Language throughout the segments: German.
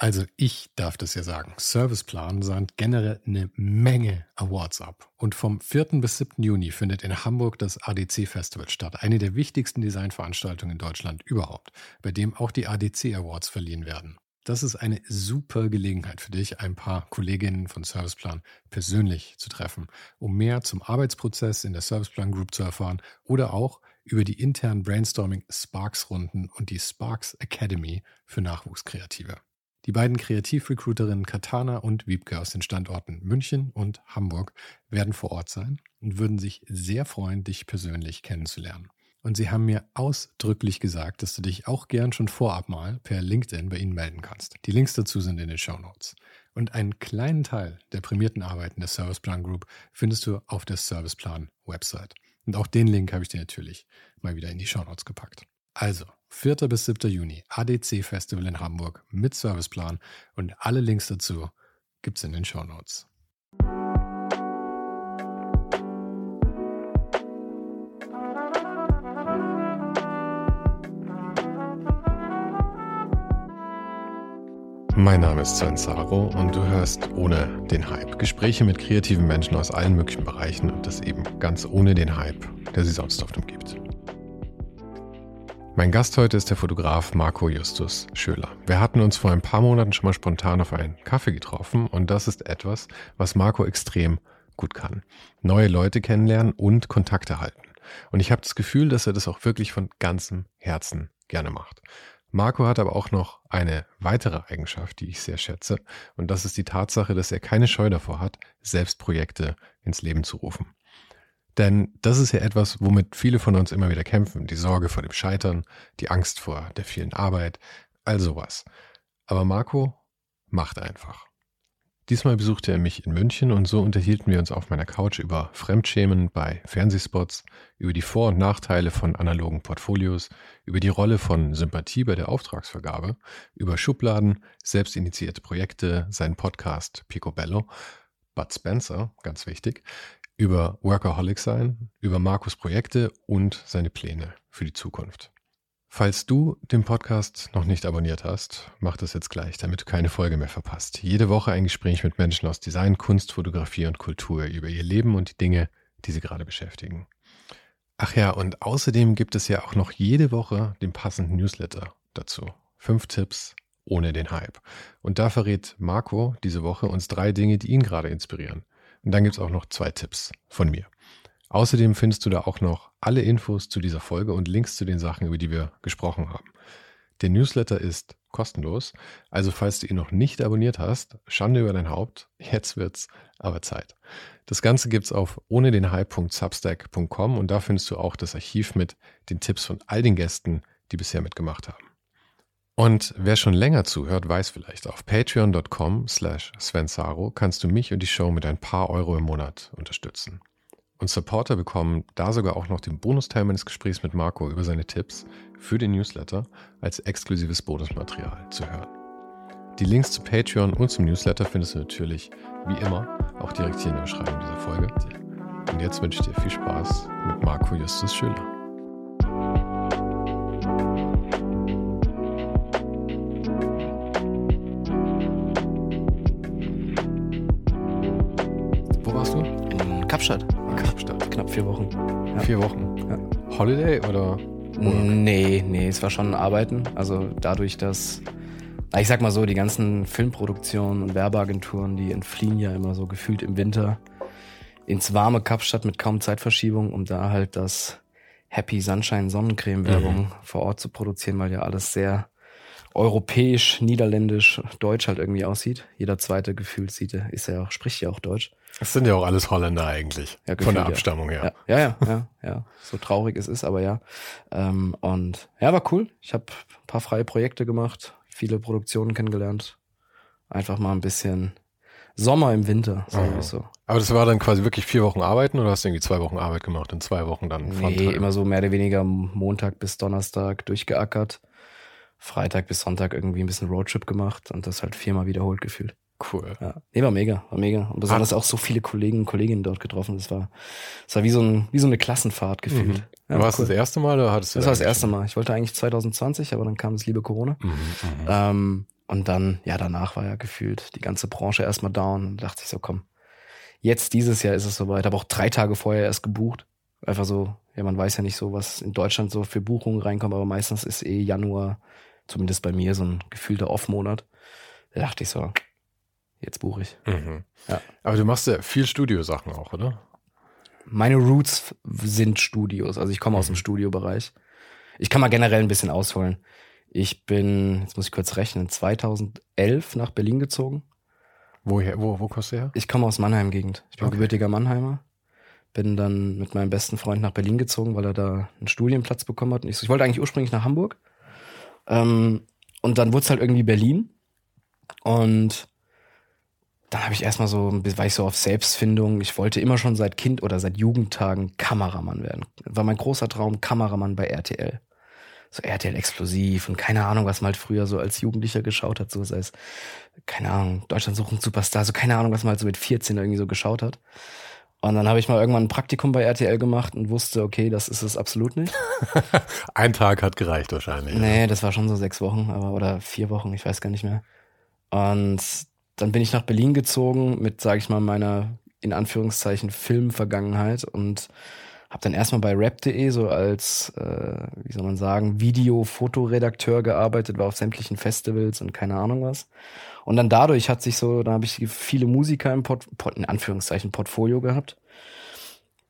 Also ich darf das ja sagen. Serviceplan sandt generell eine Menge Awards ab. Und vom 4. bis 7. Juni findet in Hamburg das ADC Festival statt. Eine der wichtigsten Designveranstaltungen in Deutschland überhaupt, bei dem auch die ADC Awards verliehen werden. Das ist eine super Gelegenheit für dich, ein paar Kolleginnen von Serviceplan persönlich zu treffen, um mehr zum Arbeitsprozess in der Serviceplan Group zu erfahren oder auch über die internen Brainstorming Sparks Runden und die Sparks Academy für Nachwuchskreative. Die beiden Kreativrecruiterinnen Katana und Wiebke aus den Standorten München und Hamburg werden vor Ort sein und würden sich sehr freuen, dich persönlich kennenzulernen. Und sie haben mir ausdrücklich gesagt, dass du dich auch gern schon vorab mal per LinkedIn bei ihnen melden kannst. Die Links dazu sind in den Show Notes. Und einen kleinen Teil der prämierten Arbeiten der Serviceplan Group findest du auf der Serviceplan Website. Und auch den Link habe ich dir natürlich mal wieder in die Show Notes gepackt. Also, 4. bis 7. Juni, ADC Festival in Hamburg mit Serviceplan und alle Links dazu gibt's in den Show Notes. Mein Name ist Sven Saro und du hörst ohne den Hype Gespräche mit kreativen Menschen aus allen möglichen Bereichen und das eben ganz ohne den Hype, der sie sonst oft umgibt. Mein Gast heute ist der Fotograf Marco Justus Schöler. Wir hatten uns vor ein paar Monaten schon mal spontan auf einen Kaffee getroffen und das ist etwas, was Marco extrem gut kann. Neue Leute kennenlernen und Kontakte halten. Und ich habe das Gefühl, dass er das auch wirklich von ganzem Herzen gerne macht. Marco hat aber auch noch eine weitere Eigenschaft, die ich sehr schätze, und das ist die Tatsache, dass er keine Scheu davor hat, selbst Projekte ins Leben zu rufen. Denn das ist ja etwas, womit viele von uns immer wieder kämpfen. Die Sorge vor dem Scheitern, die Angst vor der vielen Arbeit, all sowas. Aber Marco macht einfach. Diesmal besuchte er mich in München und so unterhielten wir uns auf meiner Couch über Fremdschämen bei Fernsehspots, über die Vor- und Nachteile von analogen Portfolios, über die Rolle von Sympathie bei der Auftragsvergabe, über Schubladen, selbstinitiierte Projekte, seinen Podcast Picobello, Bud Spencer, ganz wichtig, über Workaholic sein, über Markus Projekte und seine Pläne für die Zukunft. Falls du den Podcast noch nicht abonniert hast, mach das jetzt gleich, damit du keine Folge mehr verpasst. Jede Woche ein Gespräch mit Menschen aus Design, Kunst, Fotografie und Kultur über ihr Leben und die Dinge, die sie gerade beschäftigen. Ach ja, und außerdem gibt es ja auch noch jede Woche den passenden Newsletter dazu. Fünf Tipps ohne den Hype. Und da verrät Marco diese Woche uns drei Dinge, die ihn gerade inspirieren. Und dann gibt es auch noch zwei Tipps von mir. Außerdem findest du da auch noch alle Infos zu dieser Folge und Links zu den Sachen, über die wir gesprochen haben. Der Newsletter ist kostenlos, also falls du ihn noch nicht abonniert hast, Schande über dein Haupt, jetzt wird's aber Zeit. Das Ganze gibt's auf ohne den Hype.substack.com und da findest du auch das Archiv mit den Tipps von all den Gästen, die bisher mitgemacht haben. Und wer schon länger zuhört, weiß vielleicht, auf patreon.com slash svensaro kannst du mich und die Show mit ein paar Euro im Monat unterstützen. Und Supporter bekommen da sogar auch noch den Bonusteil meines Gesprächs mit Marco über seine Tipps für den Newsletter als exklusives Bonusmaterial zu hören. Die Links zu Patreon und zum Newsletter findest du natürlich, wie immer, auch direkt hier in der Beschreibung dieser Folge. Und jetzt wünsche ich dir viel Spaß mit Marco Justus Schüler. Vier Wochen. Ja. Vier Wochen. Ja. Holiday oder? Nee, nee, es war schon Arbeiten. Also dadurch, dass, ich sag mal so, die ganzen Filmproduktionen und Werbeagenturen, die entfliehen ja immer so gefühlt im Winter ins warme Kapstadt mit kaum Zeitverschiebung, um da halt das Happy Sunshine Sonnencreme Werbung mhm. vor Ort zu produzieren, weil ja alles sehr europäisch, niederländisch, deutsch halt irgendwie aussieht. Jeder zweite gefühlt sieht, ist ja auch, spricht ja auch Deutsch. Das sind ja auch alles Holländer eigentlich. Ja, von der Abstammung her. Ja, ja, ja, ja, ja. So traurig es ist, aber ja. Ähm, und ja, war cool. Ich habe ein paar freie Projekte gemacht, viele Produktionen kennengelernt. Einfach mal ein bisschen Sommer im Winter, sagen wir so. Aber das war dann quasi wirklich vier Wochen arbeiten oder hast du irgendwie zwei Wochen Arbeit gemacht und zwei Wochen dann Nee, immer so mehr oder weniger Montag bis Donnerstag durchgeackert. Freitag bis Sonntag irgendwie ein bisschen Roadtrip gemacht und das halt viermal wiederholt gefühlt. Cool. Ja. Nee, war mega, war mega. Und besonders auch so viele Kollegen und Kolleginnen dort getroffen. Das war, das war wie so ein, wie so eine Klassenfahrt gefühlt. Mhm. Ja, war cool. das erste Mal oder hattest du das? Das war das erste Mal. Ich wollte eigentlich 2020, aber dann kam das liebe Corona. Mhm, mhm, ähm, Und dann, ja, danach war ja gefühlt die ganze Branche erstmal down und dachte ich so, komm, jetzt dieses Jahr ist es soweit. Habe auch drei Tage vorher erst gebucht. Einfach so, ja, man weiß ja nicht so, was in Deutschland so für Buchungen reinkommt, aber meistens ist eh Januar, zumindest bei mir, so ein gefühlter Off-Monat. Da dachte ich so, jetzt buche ich. Mhm. Ja. Aber du machst ja viel Studiosachen auch, oder? Meine Roots sind Studios. Also ich komme aus dem mhm. Studiobereich. Ich kann mal generell ein bisschen ausholen. Ich bin, jetzt muss ich kurz rechnen, 2011 nach Berlin gezogen. Woher, wo, wo kommst du her? Ich komme aus Mannheim-Gegend. Ich bin okay. gebürtiger Mannheimer. Bin dann mit meinem besten Freund nach Berlin gezogen, weil er da einen Studienplatz bekommen hat. Und ich, so, ich wollte eigentlich ursprünglich nach Hamburg. Ähm, und dann wurde es halt irgendwie Berlin. Und dann habe ich erstmal so, war ich so auf Selbstfindung. Ich wollte immer schon seit Kind oder seit Jugendtagen Kameramann werden. War mein großer Traum, Kameramann bei RTL. So RTL explosiv und keine Ahnung, was man halt früher so als Jugendlicher geschaut hat. So sei es, keine Ahnung, Deutschland sucht Superstar. So keine Ahnung, was man halt so mit 14 irgendwie so geschaut hat. Und dann habe ich mal irgendwann ein Praktikum bei RTL gemacht und wusste, okay, das ist es absolut nicht. ein Tag hat gereicht wahrscheinlich. Nee, das war schon so sechs Wochen, aber oder vier Wochen, ich weiß gar nicht mehr. Und dann bin ich nach Berlin gezogen mit, sage ich mal, meiner in Anführungszeichen Filmvergangenheit und habe dann erstmal bei rap.de so als, äh, wie soll man sagen, Video-Fotoredakteur gearbeitet, war auf sämtlichen Festivals und keine Ahnung was. Und dann dadurch hat sich so, dann habe ich viele Musiker im Port, in Anführungszeichen Portfolio gehabt.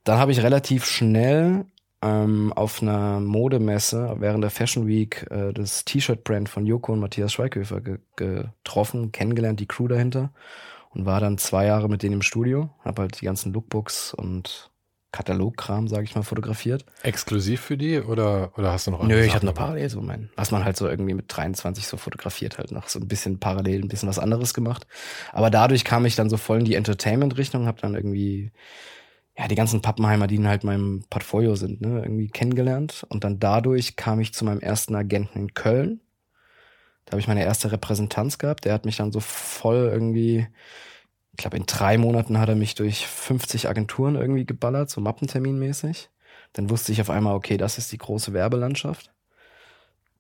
Dann habe ich relativ schnell ähm, auf einer Modemesse während der Fashion Week äh, das T-Shirt-Brand von Joko und Matthias Schweighöfer ge getroffen, kennengelernt, die Crew dahinter und war dann zwei Jahre mit denen im Studio, habe halt die ganzen Lookbooks und Kataloggkram, sage ich mal, fotografiert. Exklusiv für die oder, oder hast du noch Nö, ich hatte noch parallel so mein, was man halt so irgendwie mit 23 so fotografiert halt noch so ein bisschen parallel, ein bisschen was anderes gemacht. Aber dadurch kam ich dann so voll in die Entertainment-Richtung, habe dann irgendwie ja, die ganzen Pappenheimer, die halt meinem Portfolio sind, ne, irgendwie kennengelernt. Und dann dadurch kam ich zu meinem ersten Agenten in Köln. Da habe ich meine erste Repräsentanz gehabt. Der hat mich dann so voll irgendwie, ich glaube, in drei Monaten hat er mich durch 50 Agenturen irgendwie geballert, so Mappenterminmäßig. Dann wusste ich auf einmal, okay, das ist die große Werbelandschaft.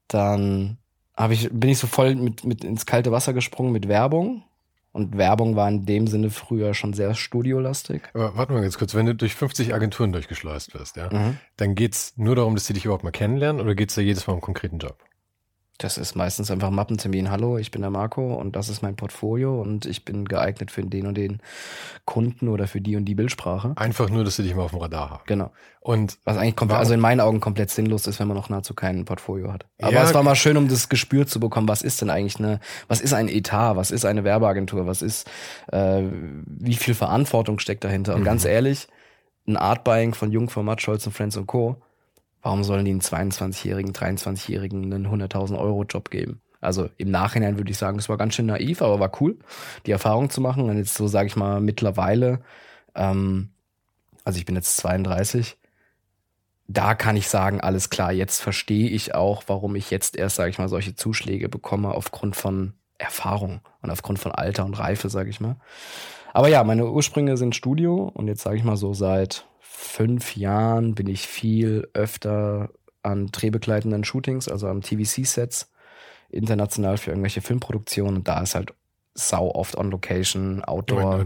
Dann hab ich, bin ich so voll mit, mit ins kalte Wasser gesprungen mit Werbung. Und Werbung war in dem Sinne früher schon sehr studiolastig. Aber warte mal ganz kurz, wenn du durch 50 Agenturen durchgeschleust wirst, ja, mhm. dann geht's nur darum, dass sie dich überhaupt mal kennenlernen oder geht's da jedes Mal um einen konkreten Job? Das ist meistens einfach Mappentermin. Hallo, ich bin der Marco und das ist mein Portfolio und ich bin geeignet für den und den Kunden oder für die und die Bildsprache. Einfach nur, dass sie dich mal auf dem Radar haben. Genau. Und was eigentlich komplett, also in meinen Augen komplett sinnlos ist, wenn man noch nahezu kein Portfolio hat. Aber ja, es war mal schön, um das Gespür zu bekommen, was ist denn eigentlich eine, was ist ein Etat, was ist eine Werbeagentur, was ist, äh, wie viel Verantwortung steckt dahinter. Und mhm. ganz ehrlich, ein Artbuying von Jungformat, Scholz und Friends und Co Warum sollen die einen 22-Jährigen, 23-Jährigen einen 100.000 Euro Job geben? Also im Nachhinein würde ich sagen, das war ganz schön naiv, aber war cool, die Erfahrung zu machen. Und jetzt so sage ich mal mittlerweile, ähm, also ich bin jetzt 32, da kann ich sagen, alles klar, jetzt verstehe ich auch, warum ich jetzt erst, sage ich mal, solche Zuschläge bekomme aufgrund von Erfahrung und aufgrund von Alter und Reife, sage ich mal. Aber ja, meine Ursprünge sind Studio und jetzt sage ich mal so seit fünf Jahren bin ich viel öfter an drehbegleitenden Shootings, also an TVC-Sets, international für irgendwelche Filmproduktionen. Und da ist halt sau oft on Location, Outdoor.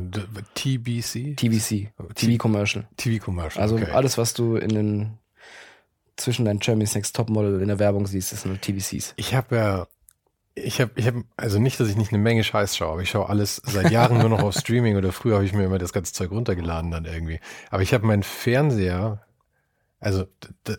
TBC? TVC, TV-Commercial. TV-Commercial. Also okay. alles, was du in den zwischen deinen Jeremy's Next Topmodel in der Werbung siehst, ist nur TVCs. Ich habe ja ich habe, ich hab, also nicht, dass ich nicht eine Menge Scheiß schaue, aber ich schaue alles seit Jahren nur noch auf Streaming oder früher habe ich mir immer das ganze Zeug runtergeladen dann irgendwie. Aber ich habe meinen Fernseher, also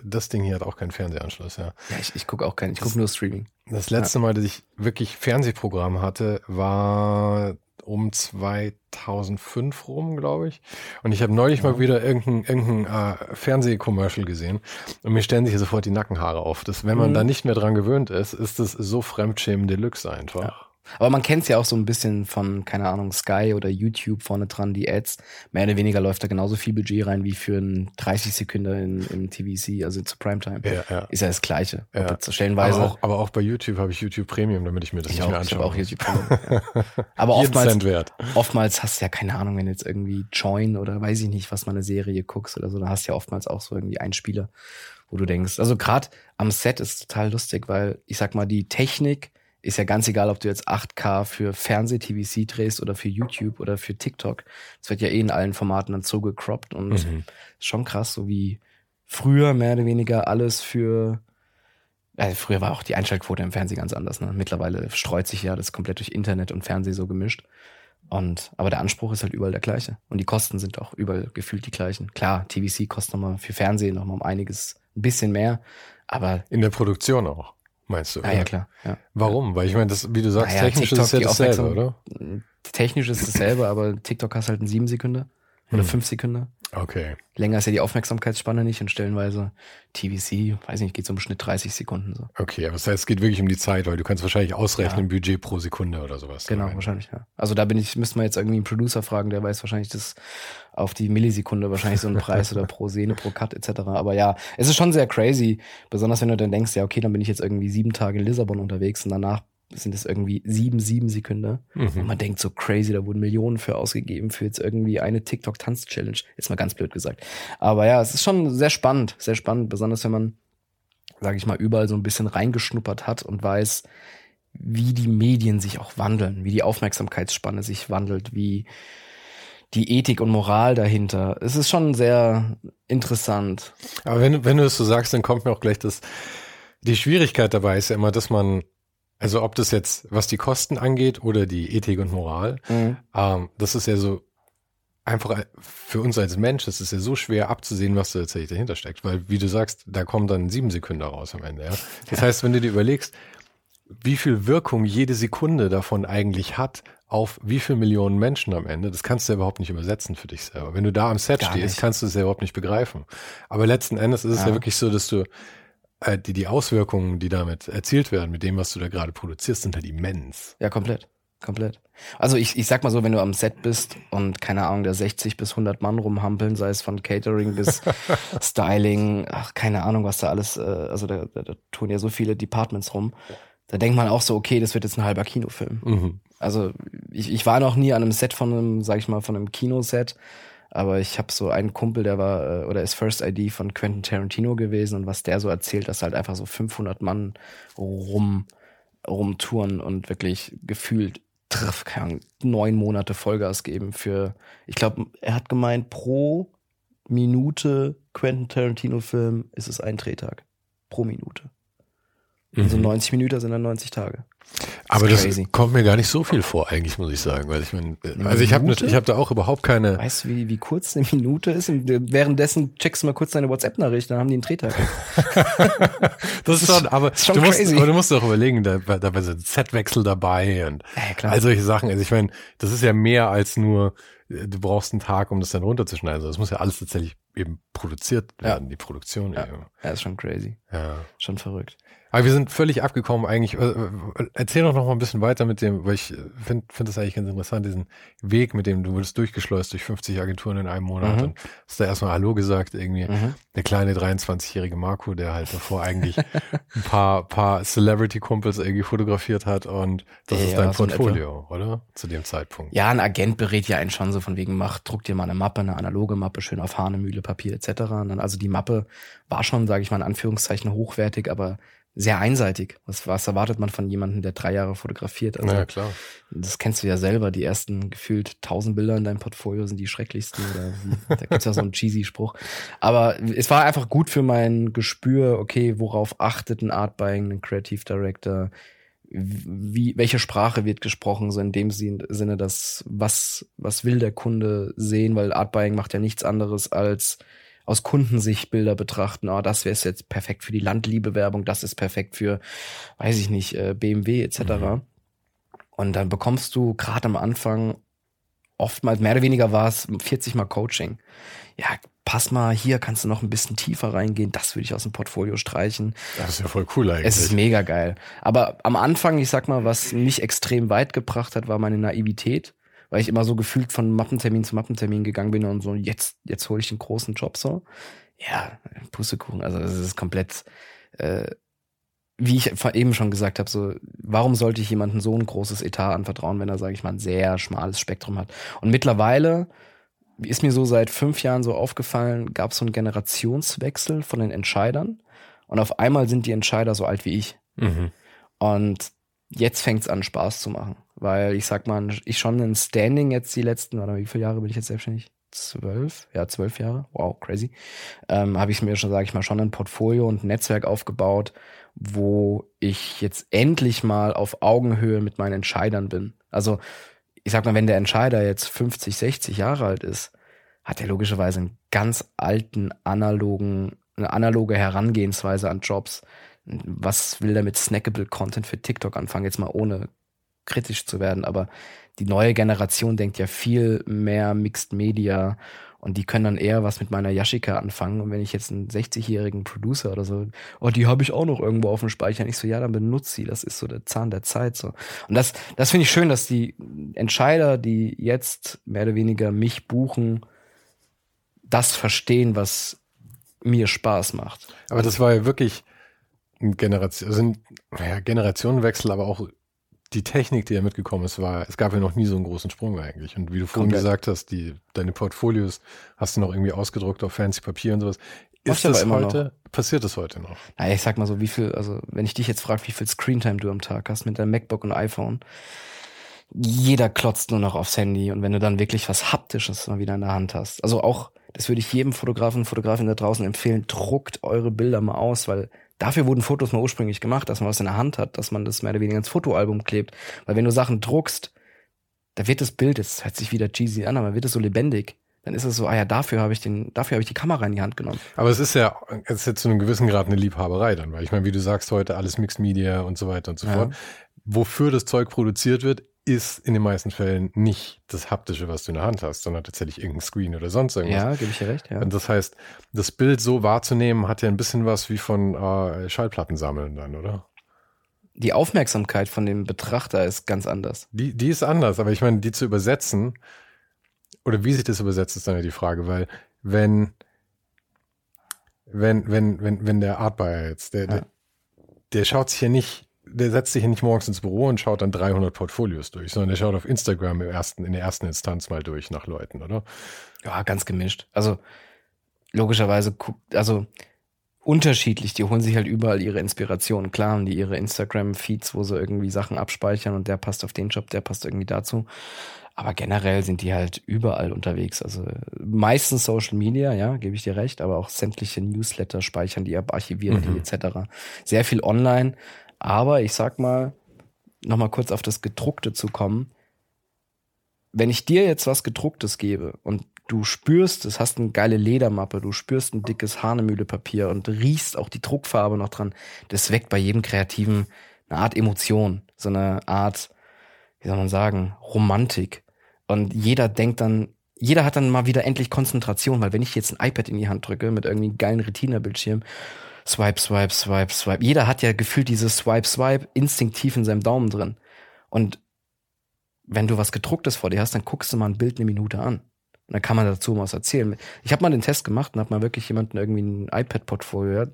das Ding hier hat auch keinen Fernsehanschluss, ja. Ja, ich, ich gucke auch keinen, ich gucke nur Streaming. Das letzte ja. Mal, dass ich wirklich Fernsehprogramm hatte, war um 2005 rum, glaube ich. Und ich habe neulich ja. mal wieder irgendein, irgendein äh, Fernsehcommercial gesehen und mir stellen sich sofort die Nackenhaare auf. Das, wenn man mhm. da nicht mehr dran gewöhnt ist, ist das so Fremdschämen Deluxe einfach. Ja. Aber man kennt es ja auch so ein bisschen von, keine Ahnung, Sky oder YouTube vorne dran, die Ads. Mehr oder weniger läuft da genauso viel Budget rein wie für ein 30 Sekunden im TVC, also zu Primetime. Ja, ja. Ist ja das Gleiche. Ja. Stellenweise. Aber auch, aber auch bei YouTube habe ich YouTube Premium, damit ich mir das ich nicht auch, mehr anschaue. Ich auch YouTube Premium. ja. Aber oftmals, oftmals hast du ja keine Ahnung, wenn jetzt irgendwie Join oder weiß ich nicht, was mal eine Serie guckst oder so, dann hast du ja oftmals auch so irgendwie Einspieler, wo du denkst, also gerade am Set ist total lustig, weil ich sag mal, die Technik ist ja ganz egal, ob du jetzt 8K für Fernseh-TVC drehst oder für YouTube oder für TikTok. Es wird ja eh in allen Formaten dann zugecroppt und Mhm. ist schon krass, so wie früher mehr oder weniger alles für äh, früher war auch die Einschaltquote im Fernsehen ganz anders. Ne? Mittlerweile streut sich ja das komplett durch Internet und Fernsehen so gemischt. Und aber der Anspruch ist halt überall der gleiche. Und die Kosten sind auch überall gefühlt die gleichen. Klar, TVC kostet nochmal für Fernsehen nochmal um einiges ein bisschen mehr. Aber In der Produktion auch, meinst du? ah, ja klar, ja. Warum? Weil ich meine, das, wie du sagst, Naja, technisch TikTok, ist es ja dasselbe, oder? Technisch ist es dasselbe, aber TikTok hast halt einen sieben Sekunden oder Hm. fünf Sekunden. Okay. Länger ist ja die Aufmerksamkeitsspanne nicht und stellenweise TVC, weiß nicht, geht so im Schnitt 30 Sekunden so. Okay, aber das heißt, es geht wirklich um die Zeit, weil du kannst wahrscheinlich ausrechnen, Ja. Budget pro Sekunde oder sowas. Genau, Oder? wahrscheinlich, ja. Also da bin ich, müsste man jetzt irgendwie einen Producer fragen, der weiß wahrscheinlich das auf die Millisekunde wahrscheinlich so einen Preis oder pro Szene, pro Cut etc. Aber ja, es ist schon sehr crazy, besonders wenn du dann denkst, ja, okay, dann bin ich jetzt irgendwie sieben Tage in Lissabon unterwegs und danach sind es irgendwie sieben, sieben Sekunden. Und Mhm. man denkt so crazy, da wurden Millionen für ausgegeben für jetzt irgendwie eine TikTok-Tanz-Challenge. Ist mal ganz blöd gesagt. Aber ja, es ist schon sehr spannend, sehr spannend, besonders wenn man, sage ich mal, überall so ein bisschen reingeschnuppert hat und weiß, wie die Medien sich auch wandeln, wie die Aufmerksamkeitsspanne sich wandelt, wie die Ethik und Moral dahinter. Es ist schon sehr interessant. Aber wenn, wenn du es so sagst, dann kommt mir auch gleich das, die Schwierigkeit dabei ist ja immer, dass man, also ob das jetzt, was die Kosten angeht oder die Ethik und Moral, ähm, das ist ja so einfach für uns als Mensch, das ist ja so schwer abzusehen, was da tatsächlich dahinter steckt, weil wie du sagst, da kommen dann sieben Sekunden raus am Ende. Ja? Das heißt, wenn du dir überlegst, wie viel Wirkung jede Sekunde davon eigentlich hat auf wie viel Millionen Menschen am Ende, das kannst du ja überhaupt nicht übersetzen für dich selber. Wenn du da am Set Gar stehst, nicht. kannst du es ja überhaupt nicht begreifen. Aber letzten Endes ist es ja, Ja. wirklich so, dass du äh, die, die Auswirkungen, die damit erzielt werden, mit dem, was du da gerade produzierst, sind halt immens. Ja, komplett. Komplett. Also ich, ich sag mal so, wenn du am Set bist und keine Ahnung, der 60 bis 100 Mann rumhampeln, sei es von Catering bis Styling, ach, keine Ahnung, was da alles, äh, also da, da, da tun ja so viele Departments rum. Da denkt man auch so, okay, das wird jetzt ein halber Kinofilm. Mhm. Also ich, ich war noch nie an einem Set von einem, sag ich mal, von einem Kinoset, aber ich habe so einen Kumpel, der war äh, oder ist First ID von Quentin Tarantino gewesen und was der so erzählt, dass halt einfach so 500 Mann rum rumtouren und wirklich gefühlt triff, neun Monate Vollgas geben für, ich glaube, er hat gemeint, pro Minute Quentin Tarantino Film ist es ein Drehtag. Pro Minute. Also Mhm. 90 Minuten sind dann 90 Tage. Aber ist das crazy. kommt mir gar nicht so viel vor, eigentlich, muss ich sagen. Weil ich meine, äh, also ich habe ich hab da auch überhaupt keine. Weißt du, wie, wie kurz eine Minute ist? Und währenddessen checkst du mal kurz deine WhatsApp-Nachricht, dann haben die einen Drehtag. Das ist schon, aber, ist schon du musst, aber du musst auch überlegen, da, da war so ein Setwechsel dabei und Ja, all solche Sachen. Also ich meine, das ist ja mehr als nur, äh, du brauchst einen Tag, um das dann runterzuschneiden. Also das muss ja alles tatsächlich eben produziert Ja. werden, die Produktion Ja. eben. ja, ist schon crazy. Ja. Schon verrückt. Aber wir sind völlig abgekommen eigentlich. Äh, äh, Erzähl doch noch mal ein bisschen weiter mit dem, weil ich finde find das eigentlich ganz interessant, diesen Weg, mit dem du wurdest durchgeschleust durch 50 Agenturen in einem Monat Mhm. und hast da erstmal Hallo gesagt irgendwie. Mhm. Der kleine 23-jährige Marco, der halt davor eigentlich ein paar, paar Celebrity-Kumpels irgendwie fotografiert hat und das ist Ja, dein so Portfolio, oder? Zu dem Zeitpunkt. Ja, ein Agent berät ja einen schon so von wegen, mach, druck dir mal eine Mappe, eine analoge Mappe, schön auf Hahnemühle, Papier etc. Und dann, also die Mappe war schon, sage ich mal in Anführungszeichen, hochwertig, aber sehr einseitig. Was, was erwartet man von jemandem, der drei Jahre fotografiert? Also, ja, klar. Das kennst du ja selber, die ersten gefühlt tausend Bilder in deinem Portfolio sind die schrecklichsten oder wie, da gibt's ja so einen cheesy Spruch. Aber es war einfach gut für mein Gespür, okay, worauf achtet ein Art Buying, ein Creative Director, wie, welche Sprache wird gesprochen, so in dem Sin- Sinne, dass was, was will der Kunde sehen, weil Art Buying macht ja nichts anderes als aus Kundensicht Bilder betrachten, ah, das wäre jetzt perfekt für die Landliebe-Werbung, das ist perfekt für, weiß ich nicht, äh, BMW etc. Mhm. Und dann bekommst du gerade am Anfang oftmals, mehr oder weniger war es 40 Mal Coaching. Ja, pass mal, hier kannst du noch ein bisschen tiefer reingehen, das würde ich aus dem Portfolio streichen. Das ist ja voll cool eigentlich. Es ist mega geil. Aber am Anfang, ich sag mal, was mich extrem weit gebracht hat, war meine Naivität, weil ich immer so gefühlt von Mappentermin zu Mappentermin gegangen bin und so, jetzt, jetzt hole ich den großen Job so. Ja, Pussekuchen, also das ist komplett, äh, wie ich eben schon gesagt habe, so, warum sollte ich jemandem so ein großes Etat anvertrauen, wenn er, sage ich mal, ein sehr schmales Spektrum hat? Und mittlerweile ist mir so seit fünf Jahren so aufgefallen, gab es so einen Generationswechsel von den Entscheidern. Und auf einmal sind die Entscheider so alt wie ich. Mhm. Und jetzt fängt's an, Spaß zu machen. Weil ich sag mal, ich schon ein Standing jetzt die letzten, oder wie viele Jahre bin ich jetzt selbstständig? Zwölf? Ja, zwölf Jahre. Wow, crazy. Ähm, Habe ich mir schon, sage ich mal, schon ein Portfolio und ein Netzwerk aufgebaut, wo ich jetzt endlich mal auf Augenhöhe mit meinen Entscheidern bin. Also, ich sag mal, wenn der Entscheider jetzt 50, 60 Jahre alt ist, hat er logischerweise einen ganz alten, analogen, eine analoge Herangehensweise an Jobs. Was will der mit snackable Content für TikTok anfangen? Jetzt mal ohne kritisch zu werden, aber die neue Generation denkt ja viel mehr Mixed Media und die können dann eher was mit meiner Yashica anfangen. Und wenn ich jetzt einen 60-jährigen Producer oder so, oh, die habe ich auch noch irgendwo auf dem Speicher. Ich so, ja, dann benutze sie. Das ist so der Zahn der Zeit. So. Und das, das finde ich schön, dass die Entscheider, die jetzt mehr oder weniger mich buchen, das verstehen, was mir Spaß macht. Aber das war ja wirklich ein Generation, sind ja, Generationenwechsel, aber auch die Technik, die ja mitgekommen ist, war, es gab ja noch nie so einen großen Sprung eigentlich. Und wie du vorhin Komplett. gesagt hast, die, deine Portfolios hast du noch irgendwie ausgedruckt auf fancy Papier und sowas. Ist das heute, noch. passiert das heute noch? Ja, ich sag mal so, wie viel, also wenn ich dich jetzt frage, wie viel Screentime du am Tag hast mit deinem MacBook und iPhone, jeder klotzt nur noch aufs Handy und wenn du dann wirklich was Haptisches mal wieder in der Hand hast, also auch, das würde ich jedem Fotografen und Fotografin da draußen empfehlen, druckt eure Bilder mal aus, weil Dafür wurden Fotos mal ursprünglich gemacht, dass man was in der Hand hat, dass man das mehr oder weniger ins Fotoalbum klebt. Weil wenn du Sachen druckst, da wird das Bild, es hört sich wieder cheesy an, aber wird es so lebendig. Dann ist es so, ah ja, dafür habe ich den, dafür habe ich die Kamera in die Hand genommen. Aber es ist ja, es ist jetzt zu einem gewissen Grad eine Liebhaberei dann, weil ich meine, wie du sagst heute, alles Mixed Media und so weiter und so ja. fort. Wofür das Zeug produziert wird, ist in den meisten Fällen nicht das Haptische, was du in der Hand hast, sondern tatsächlich irgendein Screen oder sonst irgendwas. Ja, gebe ich dir recht, ja. Und das heißt, das Bild so wahrzunehmen, hat ja ein bisschen was wie von äh, Schallplatten sammeln dann, oder? Die Aufmerksamkeit von dem Betrachter ist ganz anders. Die, die ist anders, aber ich meine, die zu übersetzen, oder wie sich das übersetzt, ist dann ja die Frage, weil wenn, wenn, wenn, wenn, wenn der Artbuyer jetzt, der, ja. der, der schaut sich ja nicht der setzt sich ja nicht morgens ins Büro und schaut dann 300 Portfolios durch, sondern der schaut auf Instagram im ersten, in der ersten Instanz mal durch nach Leuten, oder? Ja, ganz gemischt. Also logischerweise guckt, also unterschiedlich, die holen sich halt überall ihre Inspiration. Klar haben die ihre Instagram-Feeds, wo sie irgendwie Sachen abspeichern und der passt auf den Job, der passt irgendwie dazu. Aber generell sind die halt überall unterwegs. Also meistens Social Media, ja, gebe ich dir recht, aber auch sämtliche Newsletter speichern die ab, archivieren mhm. die etc. Sehr viel online. Aber ich sag mal, nochmal kurz auf das Gedruckte zu kommen. Wenn ich dir jetzt was Gedrucktes gebe und du spürst, es hast eine geile Ledermappe, du spürst ein dickes Hahnemühlepapier und riechst auch die Druckfarbe noch dran, das weckt bei jedem Kreativen eine Art Emotion, so eine Art, wie soll man sagen, Romantik. Und jeder denkt dann, jeder hat dann mal wieder endlich Konzentration, weil wenn ich jetzt ein iPad in die Hand drücke mit irgendwie geilen Retina-Bildschirm Swipe, Swipe, Swipe, Swipe. Jeder hat ja gefühlt dieses Swipe, Swipe instinktiv in seinem Daumen drin. Und wenn du was gedrucktes vor dir hast, dann guckst du mal ein Bild eine Minute an. Und dann kann man dazu was erzählen. Ich habe mal den Test gemacht und habe mal wirklich jemanden irgendwie ein iPad-Portfolio,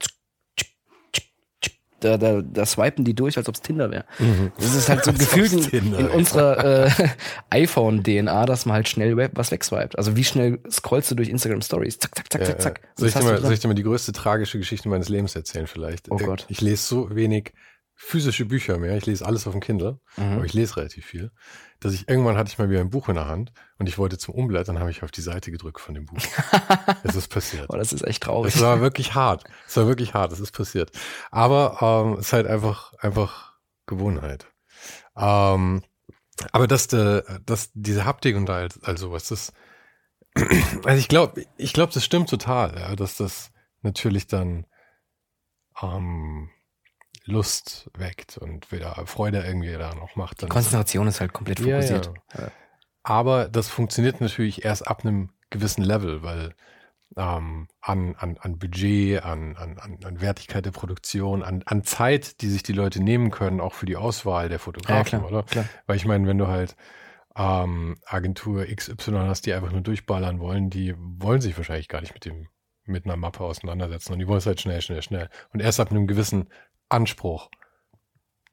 da, da, da swipen die durch, als ob's Tinder wäre. Mhm. Das ist halt so gefühlt in, in unserer äh, iPhone-DNA, dass man halt schnell was wegswipet. Also wie schnell scrollst du durch Instagram Stories? Zack, zack, zack, ja, zack, zack. Soll ich, dir mal, soll ich dir mal die größte tragische Geschichte meines Lebens erzählen vielleicht? Oh Gott. Ich lese so wenig physische Bücher mehr. Ich lese alles auf dem Kindle, mhm. aber ich lese relativ viel. Dass ich irgendwann hatte ich mal wieder ein Buch in der Hand und ich wollte zum Umblättern, habe ich auf die Seite gedrückt von dem Buch. es ist passiert. Oh, das ist echt traurig. Es war wirklich hart. Es war wirklich hart. Es ist passiert. Aber ähm, es ist halt einfach einfach Gewohnheit. Ähm, aber dass de, dass diese Haptik und all, all sowas, das also ich glaube, ich glaube, das stimmt total, ja, dass das natürlich dann ähm, Lust weckt und wieder Freude irgendwie da noch macht. Die Konzentration ist halt komplett fokussiert. Ja, ja. Aber das funktioniert natürlich erst ab einem gewissen Level, weil ähm, an, an, an Budget, an, an, an Wertigkeit der Produktion, an, an Zeit, die sich die Leute nehmen können, auch für die Auswahl der Fotografen, ja, klar, oder? Klar. Weil ich meine, wenn du halt ähm, Agentur XY hast, die einfach nur durchballern wollen, die wollen sich wahrscheinlich gar nicht mit dem mit einer Mappe auseinandersetzen und die wollen es halt schnell, schnell, schnell. Und erst ab einem gewissen Anspruch.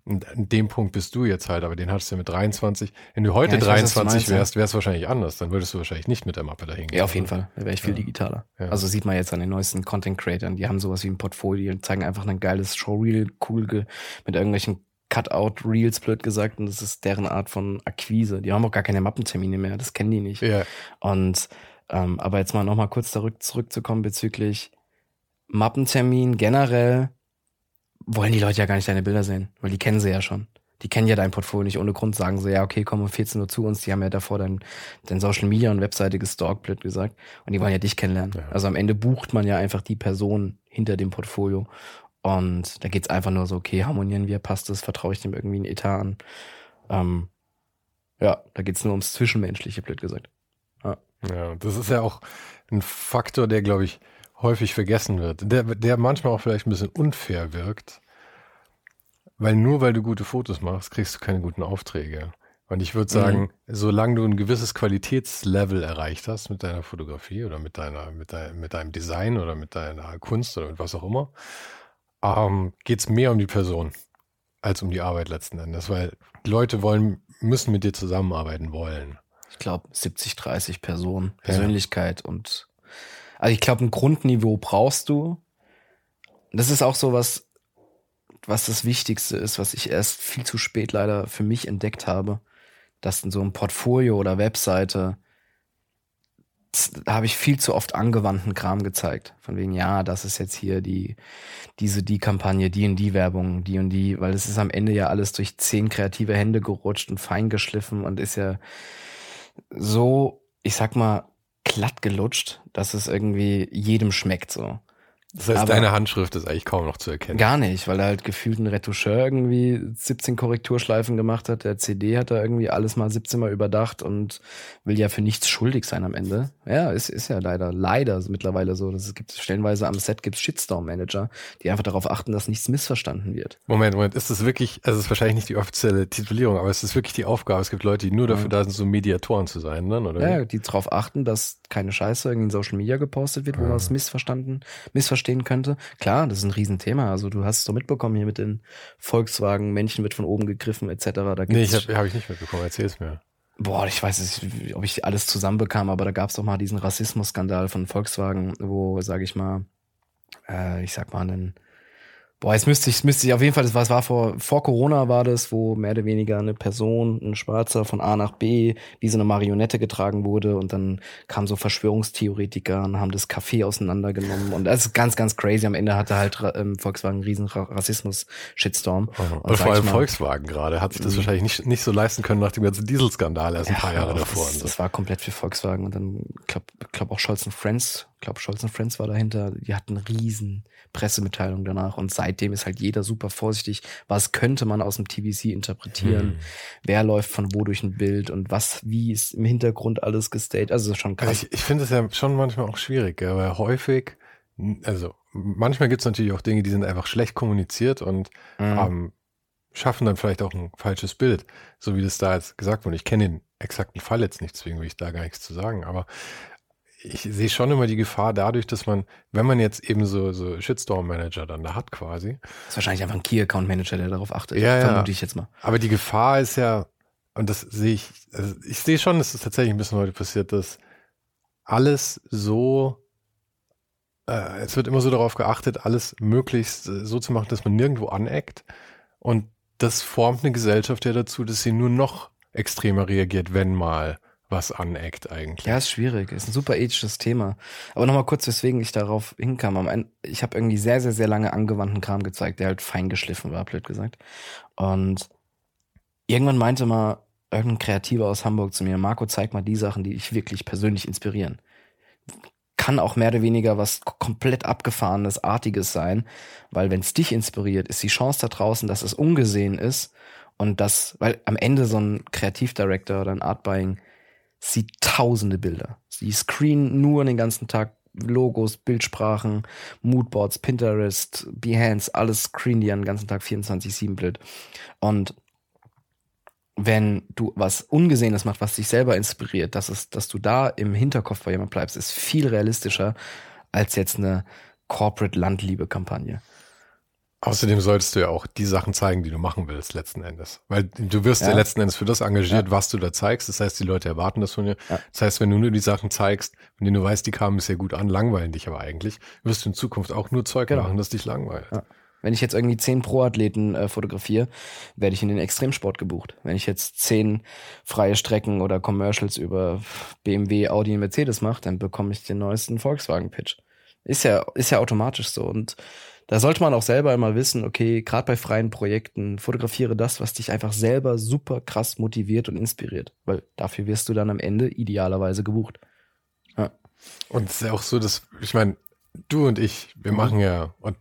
Und an dem Punkt bist du jetzt halt, aber den hattest du mit 23. Wenn du heute ja, 23 weiß, wärst, wäre es wahrscheinlich anders. Dann würdest du wahrscheinlich nicht mit der Mappe dahin gehen. Ja, auf jeden Fall. Da wäre ich viel ja. digitaler. Ja. Also sieht man jetzt an den neuesten Content Creators, die haben sowas wie ein Portfolio und zeigen einfach ein geiles Showreel, cool mit irgendwelchen Cutout-Reels, blöd gesagt, und das ist deren Art von Akquise. Die haben auch gar keine Mappentermine mehr, das kennen die nicht. Ja. Und ähm, aber jetzt mal nochmal kurz zurück, zurückzukommen bezüglich Mappentermin generell wollen die Leute ja gar nicht deine Bilder sehen, weil die kennen sie ja schon. Die kennen ja dein Portfolio nicht ohne Grund, sagen sie, ja, okay, komm um 14 Uhr zu uns. Die haben ja davor dein, dein Social Media und Webseite gestalkt, blöd gesagt. Und die wollen ja dich kennenlernen. Ja. Also am Ende bucht man ja einfach die Person hinter dem Portfolio. Und da geht's einfach nur so, okay, harmonieren wir, passt es, vertraue ich dem irgendwie einen Etat an. Ähm, ja, da geht's nur ums Zwischenmenschliche, blöd gesagt. Ja, das ist ja auch ein Faktor, der, glaube ich, häufig vergessen wird. Der, der manchmal auch vielleicht ein bisschen unfair wirkt. Weil nur weil du gute Fotos machst, kriegst du keine guten Aufträge. Und ich würde sagen, Mhm. solange du ein gewisses Qualitätslevel erreicht hast mit deiner Fotografie oder mit deiner, mit dein, mit deinem Design oder mit deiner Kunst oder mit was auch immer, ähm, geht's mehr um die Person als um die Arbeit letzten Endes. Weil die Leute wollen, müssen mit dir zusammenarbeiten wollen. Ich glaube 70, 30 Personen, Persönlichkeit und also ich glaube ein Grundniveau brauchst du. Das ist auch so was, was das Wichtigste ist, was ich erst viel zu spät leider für mich entdeckt habe, dass in so einem Portfolio oder Webseite habe ich viel zu oft angewandten Kram gezeigt. Von wegen, ja, das ist jetzt hier die, diese, die Kampagne, die und die Werbung, die und die, weil es ist am Ende ja alles durch zehn kreative Hände gerutscht und fein geschliffen und ist ja so, ich sag mal, glatt gelutscht, dass es irgendwie jedem schmeckt so. Das heißt, Aber- deine Handschrift ist eigentlich kaum noch zu erkennen. Gar nicht, weil er halt gefühlt ein Retoucheur irgendwie 17 Korrekturschleifen gemacht hat. Der CD hat er irgendwie alles mal 17 Mal überdacht und will ja für nichts schuldig sein am Ende. Ja, ist, ist ja leider, leider mittlerweile so. dass Es gibt stellenweise am Set gibt's Shitstorm-Manager, die einfach darauf achten, dass nichts missverstanden wird. Moment, Moment, ist das wirklich, also es ist wahrscheinlich nicht die offizielle Titulierung, aber es ist wirklich die Aufgabe. Es gibt Leute, die nur dafür da sind, so Mediatoren zu sein, ne? oder? Ja, die darauf achten, dass keine Scheiße irgendwie in Social Media gepostet wird, wo Ja. man es missverstanden, missverstehen könnte. Klar, das ist ein Riesenthema. Also du hast es doch mitbekommen hier mit den Volkswagen, Männchen wird von oben gegriffen etc. Da Nee, ich habe hab ich nicht mitbekommen. Erzähl's mir. boah, ich weiß nicht, ob ich alles zusammenbekam, aber da gab es doch mal diesen Rassismusskandal von Volkswagen, wo, sage ich mal, äh, ich sag mal, einen Boah, jetzt müsste ich, müsste ich auf jeden Fall, das war, es war vor, vor Corona war das, wo mehr oder weniger eine Person, ein Schwarzer von A nach B, wie so eine Marionette getragen wurde und dann kamen so Verschwörungstheoretiker und haben das Café auseinandergenommen und das ist ganz, ganz crazy. Am Ende hatte halt ähm, Volkswagen einen riesen Ra Rassismus-Shitstorm. Und sag vor allem mal- Volkswagen gerade hat sich das Mhm. wahrscheinlich nicht, nicht so leisten können nach dem ganzen Dieselskandal erst ein paar Ja, Jahre das, davor. und so. Das war komplett für Volkswagen und dann glaub, glaub auch Scholz Friends, glaub Scholz Friends war dahinter. Die hatten riesen Pressemitteilung danach und seitdem ist halt jeder super vorsichtig. Was könnte man aus dem TVC interpretieren? Hm. Wer läuft von wo durch ein Bild und was, wie ist im Hintergrund alles gestaged? Also schon krass. ich ich finde es ja schon manchmal auch schwierig, weil häufig, also manchmal gibt es natürlich auch Dinge, die sind einfach schlecht kommuniziert und Mhm. ähm, schaffen dann vielleicht auch ein falsches Bild, so wie das da jetzt gesagt wurde. Ich kenne den exakten Fall jetzt nicht, deswegen will ich da gar nichts zu sagen, aber ich sehe schon immer die Gefahr dadurch, dass man, wenn man jetzt eben so, so Shitstorm-Manager dann da hat quasi, Das ist wahrscheinlich einfach ein Key Account Manager, der darauf achtet. Ja, ja. Vermute ich jetzt mal. aber die Gefahr ist ja, und das sehe ich, also ich sehe schon, dass es tatsächlich ein bisschen heute passiert, dass alles so, äh, es wird immer so darauf geachtet, alles möglichst äh, so zu machen, dass man nirgendwo aneckt. Und das formt eine Gesellschaft ja dazu, dass sie nur noch extremer reagiert, wenn mal was aneckt eigentlich. Ja, ist schwierig. Ist ein super ethisches Thema. Aber nochmal kurz, weswegen ich darauf hinkam. Ich habe irgendwie sehr, sehr, sehr lange angewandten Kram gezeigt, der halt fein geschliffen war, blöd gesagt. Und irgendwann meinte mal irgendein Kreativer aus Hamburg zu mir, Marco, zeig mal die Sachen, die dich wirklich persönlich inspirieren. Kann auch mehr oder weniger was komplett abgefahrenes, artiges sein, weil wenn es dich inspiriert, ist die Chance da draußen, dass es ungesehen ist und das, weil am Ende so ein Kreativdirector oder ein Artbuying sieht tausende Bilder. Sie screen nur den ganzen Tag Logos, Bildsprachen, Moodboards, Pinterest, Behance, alles screen die den ganzen Tag 24-7 blöd. Und wenn du was Ungesehenes machst, was dich selber inspiriert, dass, es, dass du da im Hinterkopf bei jemand bleibst, ist viel realistischer als jetzt eine Corporate-Landliebe-Kampagne. Außerdem solltest du ja auch die Sachen zeigen, die du machen willst, letzten Endes. Weil du wirst ja, Ja. letzten Endes für das engagiert, was du da zeigst. Das heißt, die Leute erwarten das von dir. Ja. Das heißt, wenn du nur die Sachen zeigst, von denen du weißt, die kamen bisher gut an, langweilen dich aber eigentlich, wirst du in Zukunft auch nur Zeug Genau. machen, das dich langweilt. Ja. Wenn ich jetzt irgendwie zehn Pro-Athleten äh, fotografiere, werde ich in den Extremsport gebucht. Wenn ich jetzt zehn freie Strecken oder Commercials über BMW, Audi und Mercedes mache, dann bekomme ich den neuesten Volkswagen-Pitch. Ist ja, ist ja automatisch so. Und da sollte man auch selber immer wissen, okay, gerade bei freien Projekten, fotografiere das, was dich einfach selber super krass motiviert und inspiriert. Weil dafür wirst du dann am Ende idealerweise gebucht. Ja. Und es ist ja auch so, dass, ich meine, du und ich, wir mhm. machen ja, und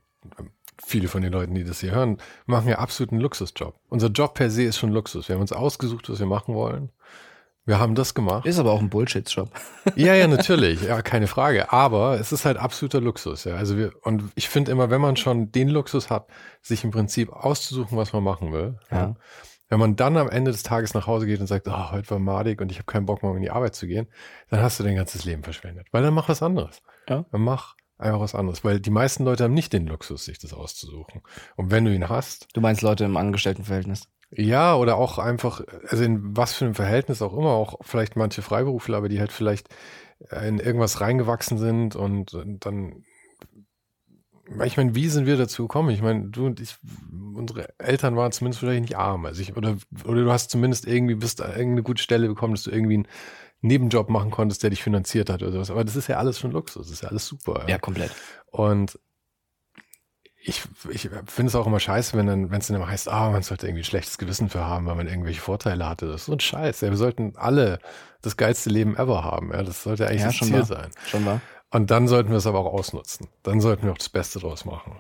viele von den Leuten, die das hier hören, machen ja absoluten Luxusjob. Unser Job per se ist schon Luxus. Wir haben uns ausgesucht, was wir machen wollen. Wir haben das gemacht. Ist aber auch ein Bullshit-Job. ja, ja, natürlich. Ja, keine Frage. Aber es ist halt absoluter Luxus. Ja, also wir, und ich finde immer, wenn man schon den Luxus hat, sich im Prinzip auszusuchen, was man machen will. Ja. ja wenn man dann am Ende des Tages nach Hause geht und sagt, oh, heute war madig und ich habe keinen Bock, morgen in die Arbeit zu gehen, dann hast du dein ganzes Leben verschwendet. Weil dann mach was anderes. Ja. Dann mach einfach was anderes. Weil die meisten Leute haben nicht den Luxus, sich das auszusuchen. Und wenn du ihn hast. Du meinst Leute im Angestelltenverhältnis? Ja, oder auch einfach, also in was für einem Verhältnis auch immer, auch vielleicht manche Freiberufler, aber die halt vielleicht in irgendwas reingewachsen sind und, und dann ich meine, wie sind wir dazu gekommen? Ich meine, du und ich, unsere Eltern waren zumindest vielleicht nicht arm. Also ich, oder, oder du hast zumindest irgendwie, bist irgendeine gute Stelle bekommen, dass du irgendwie einen Nebenjob machen konntest, der dich finanziert hat oder sowas. Aber das ist ja alles schon Luxus. Das ist ja alles super. Ja, ja komplett. Und ich, ich finde es auch immer scheiße, wenn dann, wenn es dann immer heißt, ah, man sollte irgendwie ein schlechtes Gewissen für haben, weil man irgendwelche Vorteile hatte. Das ist so ein Scheiß. Ja, wir sollten alle das geilste Leben ever haben. Ja, das sollte eigentlich ja, das Ziel wahr. sein. Schon mal. Und dann sollten wir es aber auch ausnutzen. Dann sollten wir auch das Beste draus machen.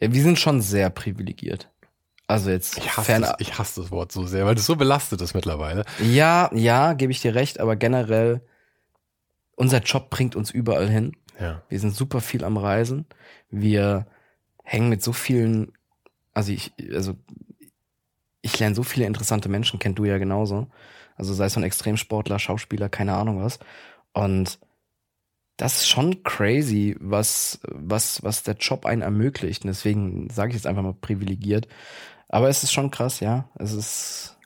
Ja, wir sind schon sehr privilegiert. Also jetzt ich hasse, das, ich hasse das Wort so sehr, weil das so belastet ist mittlerweile. Ja, ja, gebe ich dir recht, aber generell unser Job bringt uns überall hin. Ja. Wir sind super viel am Reisen. Wir hängen mit so vielen, also ich, also ich lerne so viele interessante Menschen, kennt du ja genauso. Also sei es von Extremsportler, Schauspieler, keine Ahnung was. Und das ist schon crazy, was, was, was der Job einen ermöglicht. Und deswegen sage ich jetzt einfach mal privilegiert. Aber es ist schon krass, ja. Es ist,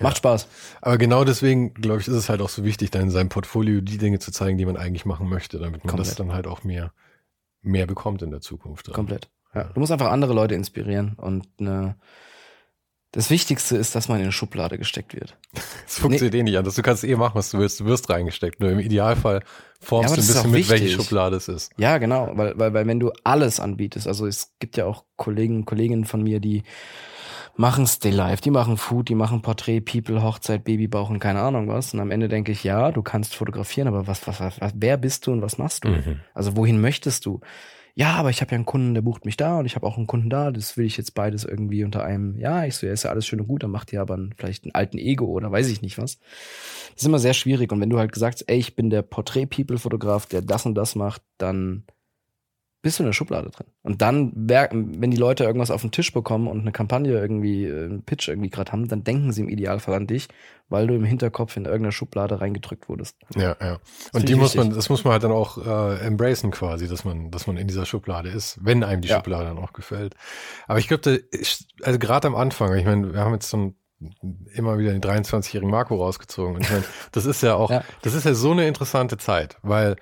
macht ja. Spaß. Aber genau deswegen, glaube ich, ist es halt auch so wichtig, dann in seinem Portfolio die Dinge zu zeigen, die man eigentlich machen möchte, damit man Komplett. das dann halt auch mehr, mehr bekommt in der Zukunft. Komplett. Ja. Du musst einfach andere Leute inspirieren und eine, das Wichtigste ist, dass man in eine Schublade gesteckt wird. Das funktioniert nee. eh nicht anders. Du kannst eh machen, was du willst. Du wirst reingesteckt. Nur im Idealfall formst ja, du ein bisschen mit, welche Schublade es ist. Ja, genau. Weil, weil, weil wenn du alles anbietest, also es gibt ja auch Kollegen, Kolleginnen von mir, die machen Stay Life, die machen Food, die machen Porträt, People, Hochzeit, Babybauch und keine Ahnung was. Und am Ende denke ich, ja, du kannst fotografieren, aber was, was, was, wer bist du und was machst du? Mhm. Also wohin möchtest du? Ja, aber ich habe ja einen Kunden, der bucht mich da und ich habe auch einen Kunden da, das will ich jetzt beides irgendwie unter einem, ja, ich so, ja, ist ja alles schön und gut, dann macht ihr aber einen, vielleicht einen alten Ego oder weiß ich nicht was. Das ist immer sehr schwierig und wenn du halt gesagt ey, ich bin der Portrait-People-Fotograf, der das und das macht, dann bist du in der Schublade drin. Und dann, wenn die Leute irgendwas auf den Tisch bekommen und eine Kampagne irgendwie, äh, einen Pitch irgendwie gerade haben, dann denken sie im Idealfall an dich, weil du im Hinterkopf in irgendeiner Schublade reingedrückt wurdest. Ja, ja. Und die muss wichtig. man, das muss man halt dann auch äh, embracen quasi, dass man, dass man in dieser Schublade ist, wenn einem die ja. Schublade dann auch gefällt. Aber ich glaube, also gerade am Anfang, ich meine, wir haben jetzt so ein immer wieder den 23-jährigen Marco rausgezogen. Und ich meine, das ist ja auch, ja. das ist ja so eine interessante Zeit, weil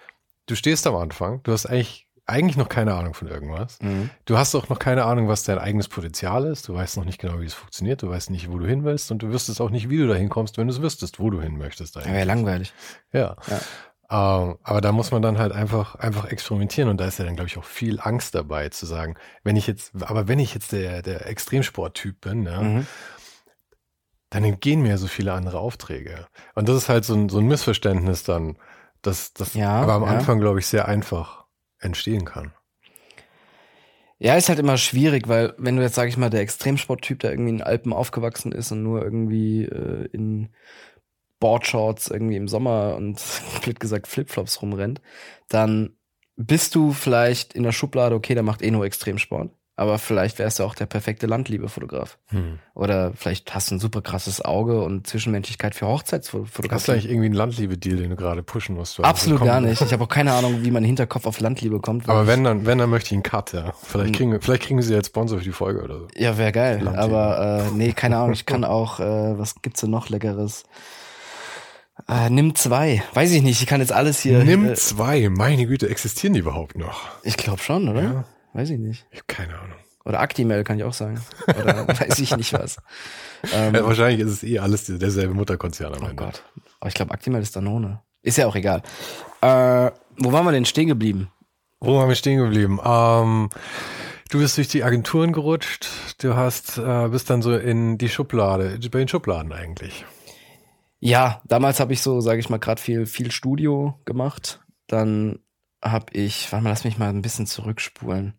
du stehst am Anfang, du hast eigentlich eigentlich noch keine Ahnung von irgendwas. Mhm. Du hast auch noch keine Ahnung, was dein eigenes Potenzial ist. Du weißt noch nicht genau, wie es funktioniert. Du weißt nicht, wo du hin willst. Und du wüsstest auch nicht, wie du dahin kommst, wenn du es wüsstest, wo du hin möchtest. Eigentlich. Ja, wäre langweilig. Ja. ja. Ähm, aber da muss man dann halt einfach, einfach experimentieren. Und da ist ja dann, glaube ich, auch viel Angst dabei zu sagen, wenn ich jetzt, aber wenn ich jetzt der, der Extremsporttyp bin, ja, mhm. dann entgehen mir so viele andere Aufträge. Und das ist halt so ein, so ein Missverständnis dann. Das, das ja, aber am ja. Anfang, glaube ich, sehr einfach entstehen kann. Ja, ist halt immer schwierig, weil wenn du jetzt, sag ich mal, der Extremsporttyp, der irgendwie in den Alpen aufgewachsen ist und nur irgendwie äh, in Boardshorts irgendwie im Sommer und blöd gesagt Flipflops rumrennt, dann bist du vielleicht in der Schublade, okay, der macht eh nur Extremsport aber vielleicht wärst du auch der perfekte Landliebe-Fotograf. Hm. Oder vielleicht hast du ein super krasses Auge und Zwischenmenschlichkeit für Hochzeitsfotografie. Hast du eigentlich irgendwie einen Landliebe-Deal, den du gerade pushen musst? Absolut gar nicht. Ich habe auch keine Ahnung, wie mein Hinterkopf auf Landliebe kommt. Aber wenn dann, wenn dann möchte ich einen Cut, ja. Vielleicht hm. kriegen, vielleicht kriegen sie jetzt Sponsor für die Folge oder so. Ja, wäre geil. Landliebe. Aber äh, nee, keine Ahnung. Ich kann auch, äh, was gibt's denn noch Leckeres? Äh, nimm zwei. Weiß ich nicht. Ich kann jetzt alles hier. Nimm äh, zwei. Meine Güte, existieren die überhaupt noch? Ich glaube schon, oder? Ja. Weiß ich nicht. Ich habe keine Ahnung. Oder Actimel kann ich auch sagen. Oder weiß ich nicht was. Ähm, ja, wahrscheinlich ist es eh alles derselbe Mutterkonzern am oh Ende. Oh Gott. Aber ich glaube, Actimel ist Danone. Ist ja auch egal. Äh, wo waren wir denn stehen geblieben? Wo waren wir stehen geblieben? Ähm, du bist durch die Agenturen gerutscht. Du hast, äh, bist dann so in die Schublade, bei den Schubladen eigentlich. Ja, damals habe ich so, sage ich mal, gerade viel, viel Studio gemacht. Dann habe ich, warte mal, lass mich mal ein bisschen zurückspulen.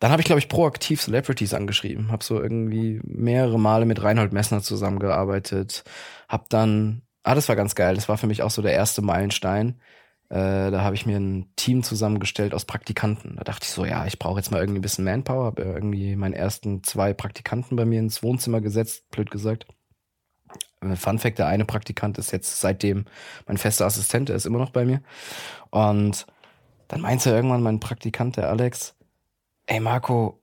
Dann habe ich, glaube ich, proaktiv Celebrities angeschrieben. Habe so irgendwie mehrere Male mit Reinhold Messner zusammengearbeitet. Hab dann, ah, das war ganz geil. Das war für mich auch so der erste Meilenstein. Äh, da habe ich mir ein Team zusammengestellt aus Praktikanten. Da dachte ich so, ja, ich brauche jetzt mal irgendwie ein bisschen Manpower. Habe irgendwie meinen ersten zwei Praktikanten bei mir ins Wohnzimmer gesetzt, blöd gesagt. Äh, Fun Fact, der eine Praktikant ist jetzt seitdem mein fester Assistent, der ist immer noch bei mir. Und dann meinte irgendwann mein Praktikant, der Alex, ey Marco,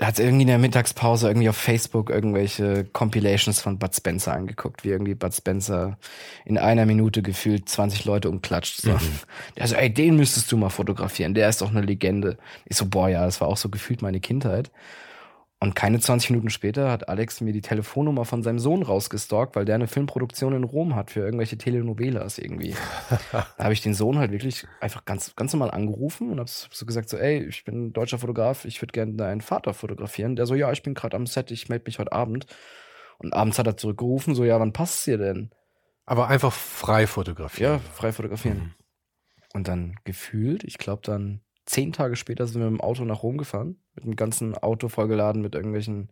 hat irgendwie in der Mittagspause irgendwie auf Facebook irgendwelche Compilations von Bud Spencer angeguckt, wie irgendwie Bud Spencer in einer Minute gefühlt 20 Leute umklatscht. So. Mhm. Der so, ey, den müsstest du mal fotografieren, der ist doch eine Legende. Ich so, boah, ja, das war auch so gefühlt meine Kindheit. Und keine 20 Minuten später hat Alex mir die Telefonnummer von seinem Sohn rausgestalkt, weil der eine Filmproduktion in Rom hat für irgendwelche Telenovelas irgendwie. da habe ich den Sohn halt wirklich einfach ganz, ganz normal angerufen und habe so gesagt, so, ey, ich bin deutscher Fotograf, ich würde gerne deinen Vater fotografieren. Der so, ja, ich bin gerade am Set, ich melde mich heute Abend. Und abends hat er zurückgerufen, so, ja, wann passt es dir denn? Aber einfach frei fotografieren. Ja, frei fotografieren. Mhm. Und dann gefühlt, ich glaube dann zehn Tage später sind wir mit dem Auto nach Rom gefahren, mit dem ganzen Auto vollgeladen mit irgendwelchen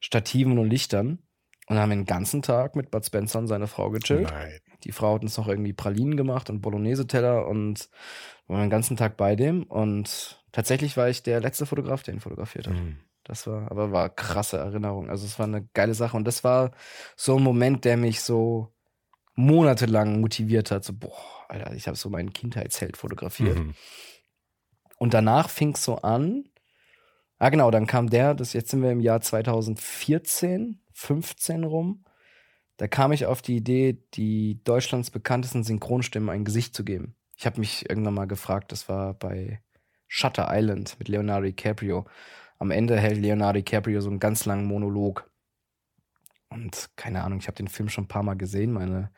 Stativen und Lichtern und haben den ganzen Tag mit Bud Spencer und seiner Frau gechillt. Nein. Die Frau hat uns noch irgendwie Pralinen gemacht und Bolognese-Teller und waren den ganzen Tag bei dem und tatsächlich war ich der letzte Fotograf, der ihn fotografiert hat. Mhm. Das war, aber war krasse Erinnerung. Also es war eine geile Sache und das war so ein Moment, der mich so monatelang motiviert hat. So, boah, Alter, ich habe so meinen Kindheitsheld fotografiert. Mhm. Und danach fing es so an. Ah, genau, dann kam der, das jetzt sind wir im Jahr 2014, 15 rum. Da kam ich auf die Idee, die Deutschlands bekanntesten Synchronstimmen ein Gesicht zu geben. Ich habe mich irgendwann mal gefragt, das war bei Shutter Island mit Leonardo DiCaprio. Am Ende hält Leonardo DiCaprio so einen ganz langen Monolog. Und keine Ahnung, ich habe den Film schon ein paar Mal gesehen. Meine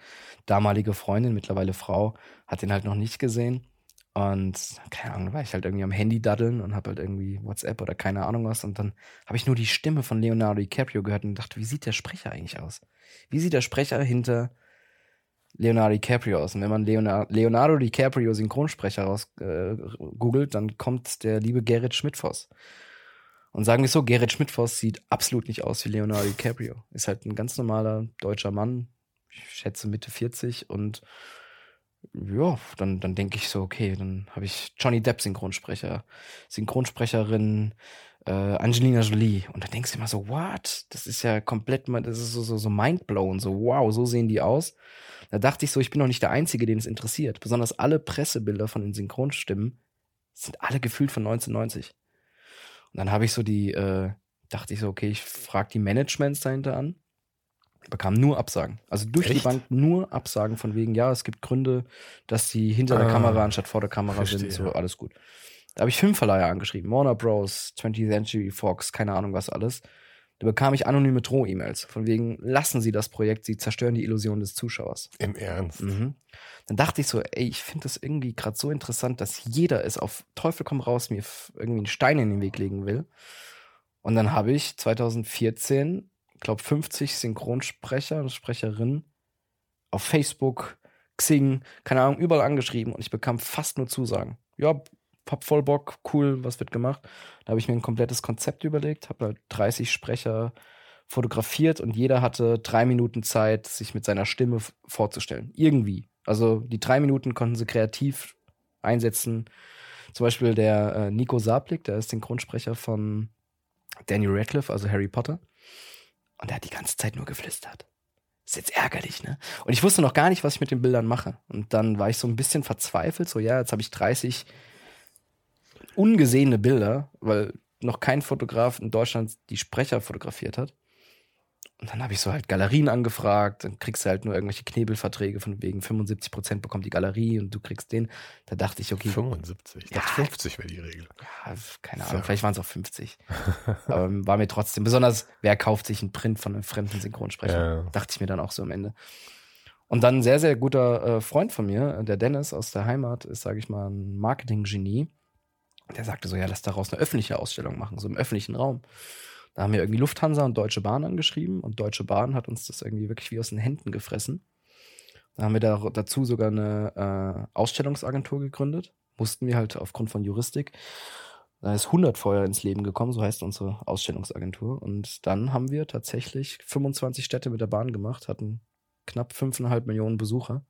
damalige Freundin, mittlerweile Frau, hat den halt noch nicht gesehen. Und keine Ahnung, war ich halt irgendwie am Handy daddeln und habe halt irgendwie WhatsApp oder keine Ahnung was. Und dann habe ich nur die Stimme von Leonardo DiCaprio gehört und dachte, wie sieht der Sprecher eigentlich aus? Wie sieht der Sprecher hinter Leonardo DiCaprio aus? Und wenn man Leonardo, Leonardo DiCaprio Synchronsprecher raus äh, googelt, dann kommt der liebe Gerrit Schmidtfoss. Und sagen wir so, Gerrit Schmidtfoss sieht absolut nicht aus wie Leonardo DiCaprio. Ist halt ein ganz normaler deutscher Mann, ich schätze Mitte 40 und ja, dann, dann denke ich so, okay, dann habe ich Johnny Depp Synchronsprecher, Synchronsprecherin äh, Angelina Jolie. Und dann denkst du immer so, what? Das ist ja komplett, das ist so, so, so mindblown, so wow, so sehen die aus. Da dachte ich so, ich bin doch nicht der Einzige, den es interessiert. Besonders alle Pressebilder von den Synchronstimmen sind alle gefühlt von 1990. Und dann habe ich so die, äh, dachte ich so, okay, ich frage die Managements dahinter an bekam nur Absagen. Also durch Echt? die Bank nur Absagen von wegen, ja, es gibt Gründe, dass sie hinter ah, der Kamera anstatt vor der Kamera verstehe. sind. So, alles gut. Da habe ich Filmverleiher angeschrieben, Warner Bros., 20th Century Fox, keine Ahnung was alles. Da bekam ich anonyme Droh-E-Mails von wegen, lassen Sie das Projekt, Sie zerstören die Illusion des Zuschauers. Im Ernst? Mhm. Dann dachte ich so, ey, ich finde das irgendwie gerade so interessant, dass jeder es auf Teufel komm raus mir irgendwie einen Stein in den Weg legen will. Und dann habe ich 2014 glaube 50 Synchronsprecher und Sprecherinnen auf Facebook, Xing, keine Ahnung, überall angeschrieben und ich bekam fast nur Zusagen. Ja, hab voll Bock, cool, was wird gemacht. Da habe ich mir ein komplettes Konzept überlegt, habe halt 30 Sprecher fotografiert und jeder hatte drei Minuten Zeit, sich mit seiner Stimme vorzustellen. Irgendwie. Also die drei Minuten konnten sie kreativ einsetzen. Zum Beispiel der äh, Nico Sablik, der ist Synchronsprecher von Daniel Radcliffe, also Harry Potter. Und er hat die ganze Zeit nur geflüstert. Ist jetzt ärgerlich, ne? Und ich wusste noch gar nicht, was ich mit den Bildern mache. Und dann war ich so ein bisschen verzweifelt, so ja, jetzt habe ich 30 ungesehene Bilder, weil noch kein Fotograf in Deutschland die Sprecher fotografiert hat. Und dann habe ich so halt Galerien angefragt, dann kriegst du halt nur irgendwelche Knebelverträge von wegen 75 Prozent bekommt die Galerie und du kriegst den. Da dachte ich, okay. 75, ich dachte Ja. 50 wäre die Regel. Ja, keine So. Ahnung, vielleicht waren es auch 50. Aber ähm, war mir trotzdem, besonders, wer kauft sich einen Print von einem fremden Synchronsprecher? Ja. Dachte ich mir dann auch so am Ende. Und dann ein sehr, sehr guter äh, Freund von mir, der Dennis aus der Heimat, ist, sage ich mal, ein Marketing-Genie. Der sagte so, ja, lass daraus eine öffentliche Ausstellung machen, so im öffentlichen Raum. Da haben wir irgendwie Lufthansa und Deutsche Bahn angeschrieben und Deutsche Bahn hat uns das irgendwie wirklich wie aus den Händen gefressen. Da haben wir da, dazu sogar eine äh, Ausstellungsagentur gegründet. Mussten wir halt aufgrund von Juristik. Da ist 100 Feuer ins Leben gekommen, so heißt unsere Ausstellungsagentur. Und dann haben wir tatsächlich 25 Städte mit der Bahn gemacht, hatten knapp 5,5 Millionen Besucher,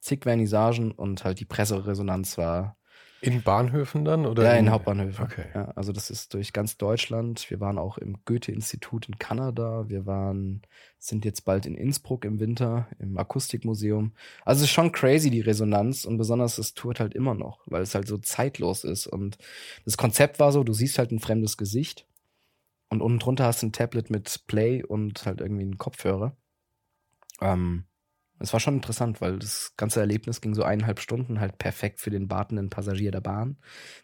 zig Vernissagen und halt die Presseresonanz war In Bahnhöfen dann? Oder ja, in Hauptbahnhöfen. Okay. Ja, also das ist durch ganz Deutschland. Wir waren auch im Goethe-Institut in Kanada. Wir waren, sind jetzt bald in Innsbruck im Winter, im Akustikmuseum. Also es ist schon crazy, die Resonanz. Und besonders es tourt halt immer noch, weil es halt so zeitlos ist. Und das Konzept war so, du siehst halt ein fremdes Gesicht. Und unten drunter hast du ein Tablet mit Play und halt irgendwie einen Kopfhörer. Ähm, es war schon interessant, weil das ganze Erlebnis ging so eineinhalb Stunden, halt perfekt für den wartenden Passagier der Bahn,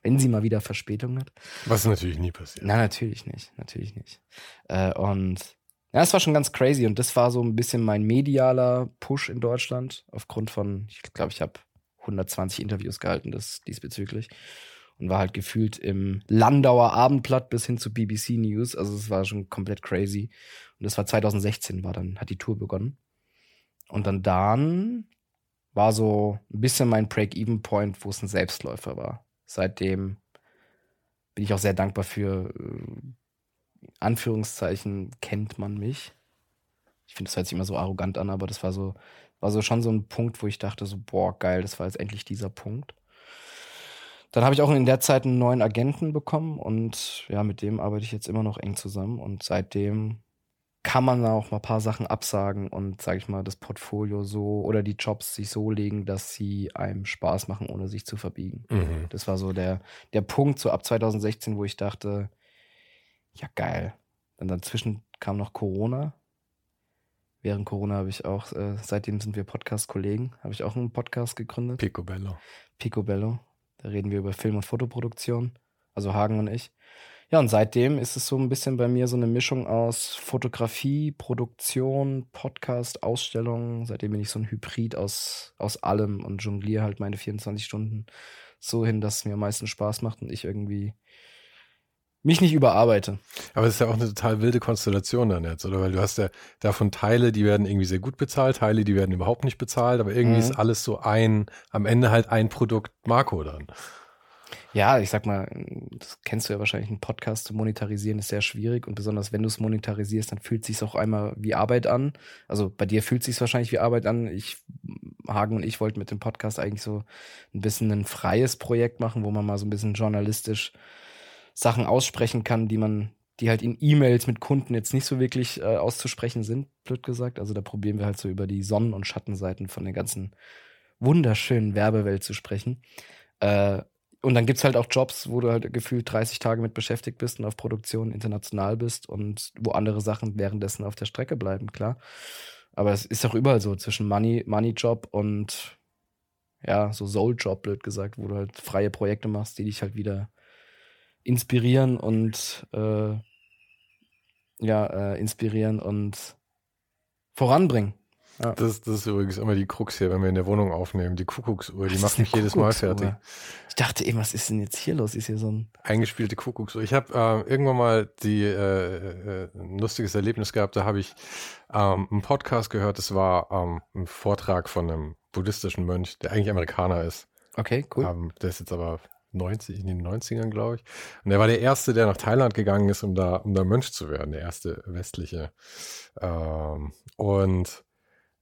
wenn sie mal wieder Verspätung hat. Was natürlich nie passiert. Na, natürlich nicht, natürlich nicht. Äh, und ja, es war schon ganz crazy und das war so ein bisschen mein medialer Push in Deutschland aufgrund von, ich glaube, ich habe 120 Interviews gehalten das diesbezüglich und war halt gefühlt im Landauer Abendblatt bis hin zu BBC News, also es war schon komplett crazy und das war 2016 war dann hat die Tour begonnen und dann dann war so ein bisschen mein Break-Even-Point, wo es ein Selbstläufer war. Seitdem bin ich auch sehr dankbar für, äh, Anführungszeichen, kennt man mich. Ich finde, das hört sich immer so arrogant an, aber das war so, war so schon so ein Punkt, wo ich dachte, so, boah, geil, das war jetzt endlich dieser Punkt. Dann habe ich auch in der Zeit einen neuen Agenten bekommen und ja, mit dem arbeite ich jetzt immer noch eng zusammen und seitdem kann man da auch mal ein paar Sachen absagen und, sage ich mal, das Portfolio so oder die Jobs sich so legen, dass sie einem Spaß machen, ohne sich zu verbiegen. Mhm. Das war so der, der Punkt, so ab 2016, wo ich dachte, ja geil. Dann dazwischen kam noch Corona. Während Corona habe ich auch, äh, seitdem sind wir Podcast-Kollegen, habe ich auch einen Podcast gegründet, Picobello. Picobello. Da reden wir über Film- und Fotoproduktion, also Hagen und ich. Ja, und seitdem ist es so ein bisschen bei mir so eine Mischung aus Fotografie, Produktion, Podcast, Ausstellung. Seitdem bin ich so ein Hybrid aus, aus allem und jongliere halt meine 24 Stunden so hin, dass es mir am meisten Spaß macht und ich irgendwie mich nicht überarbeite. Aber es ist ja auch eine total wilde Konstellation dann jetzt, oder? Weil du hast ja davon Teile, die werden irgendwie sehr gut bezahlt, Teile, die werden überhaupt nicht bezahlt, aber irgendwie Mhm. ist alles so ein, am Ende halt ein Produkt Marco dann. Ja, ich sag mal, das kennst du ja wahrscheinlich, einen Podcast zu monetarisieren ist sehr schwierig und besonders wenn du es monetarisierst, dann fühlt es sich auch einmal wie Arbeit an. Also bei dir fühlt es sich wahrscheinlich wie Arbeit an. Ich, Hagen und ich wollten mit dem Podcast eigentlich so ein bisschen ein freies Projekt machen, wo man mal so ein bisschen journalistisch Sachen aussprechen kann, die man, die halt in E-Mails mit Kunden jetzt nicht so wirklich äh, auszusprechen sind, blöd gesagt. Also da probieren wir halt so über die Sonnen- und Schattenseiten von der ganzen wunderschönen Werbewelt zu sprechen. Äh, und dann gibt's halt auch Jobs, wo du halt gefühlt 30 Tage mit beschäftigt bist und auf Produktion international bist und wo andere Sachen währenddessen auf der Strecke bleiben, klar. Aber es ist auch überall so zwischen Money, Money Job und ja, so Soul Job, blöd gesagt, wo du halt freie Projekte machst, die dich halt wieder inspirieren und äh, ja, äh, inspirieren und voranbringen. Das, das ist übrigens immer die Krux hier, wenn wir in der Wohnung aufnehmen. Die Kuckucksuhr, die Was macht mich jedes Mal fertig. Ich dachte eben, was ist denn jetzt hier los? Ist hier so ein Eingespielte Kuckucksuhr. Ich habe äh, irgendwann mal die äh, äh, ein lustiges Erlebnis gehabt. Da habe ich ähm, einen Podcast gehört. Das war ähm, ein Vortrag von einem buddhistischen Mönch, der eigentlich Amerikaner ist. Okay, cool. Ähm, der ist jetzt aber 90, in den 90ern, glaube ich. Und er war der Erste, der nach Thailand gegangen ist, um da, um da Mönch zu werden, der erste westliche. Ähm, und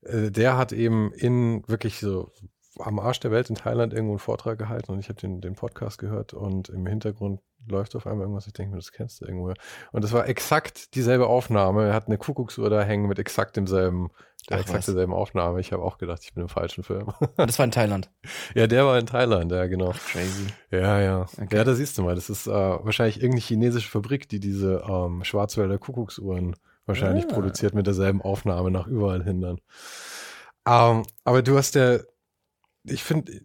äh, der hat eben in wirklich so am Arsch der Welt in Thailand irgendwo einen Vortrag gehalten und ich habe den, den Podcast gehört und im Hintergrund läuft auf einmal irgendwas, ich denke mir, das kennst du irgendwo. Und das war exakt dieselbe Aufnahme. Er hat eine Kuckucksuhr da hängen mit exakt demselben, der Ach, exakt was. derselben Aufnahme. Ich habe auch gedacht, ich bin im falschen Film. Das war in Thailand. ja, der war in Thailand, ja, genau. Crazy. Ja, ja. Okay. Ja, da siehst du mal, das ist äh, wahrscheinlich irgendeine chinesische Fabrik, die diese ähm, Schwarzwälder Kuckucksuhren wahrscheinlich Ah. produziert mit derselben Aufnahme nach überall hindern. Ähm, aber du hast ja, ich finde,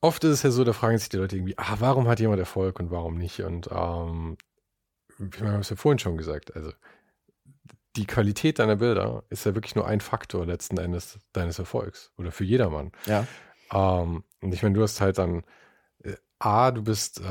oft ist es ja so, da fragen sich die Leute irgendwie, ah, warum hat jemand Erfolg und warum nicht? Und ähm, wir haben es ja vorhin schon gesagt, also die Qualität deiner Bilder ist ja wirklich nur ein Faktor letzten Endes deines Erfolgs oder für jedermann. Ja. Ähm, und ich meine, du hast halt dann, äh, A, du bist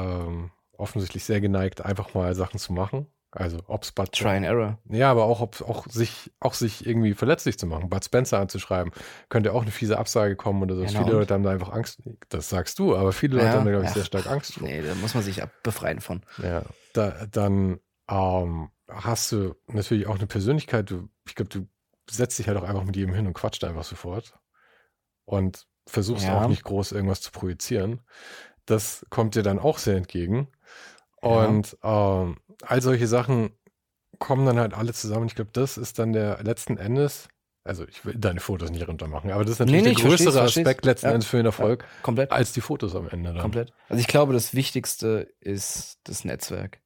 offensichtlich sehr geneigt, einfach mal Sachen zu machen. Also ob's Bud Try and Error. ja, aber auch, ob, auch, sich, auch sich irgendwie verletzlich zu machen, Bud Spencer anzuschreiben, könnte auch eine fiese Absage kommen oder so. Ja, viele? Leute haben da einfach Angst. Das sagst du, aber viele Leute Ja, haben da, glaube ich, ja. sehr stark Angst vor. Nee, da muss man sich befreien von. Ja, da, dann ähm, hast du natürlich auch eine Persönlichkeit. Du, ich glaube, du setzt dich halt auch einfach mit jedem hin und quatscht einfach sofort und versuchst Ja. auch nicht groß irgendwas zu projizieren. Das kommt dir dann auch sehr entgegen. Ja. Und ähm, all solche Sachen kommen dann halt alle zusammen. Ich glaube, das ist dann der letzten Endes, also ich will deine Fotos nicht runtermachen, aber das ist natürlich Nee, nee, der größere versteh's. Aspekt letzten Ja. Endes für den Erfolg Komplett. als die Fotos am Ende dann. Komplett. Also ich glaube, das Wichtigste ist das Netzwerk.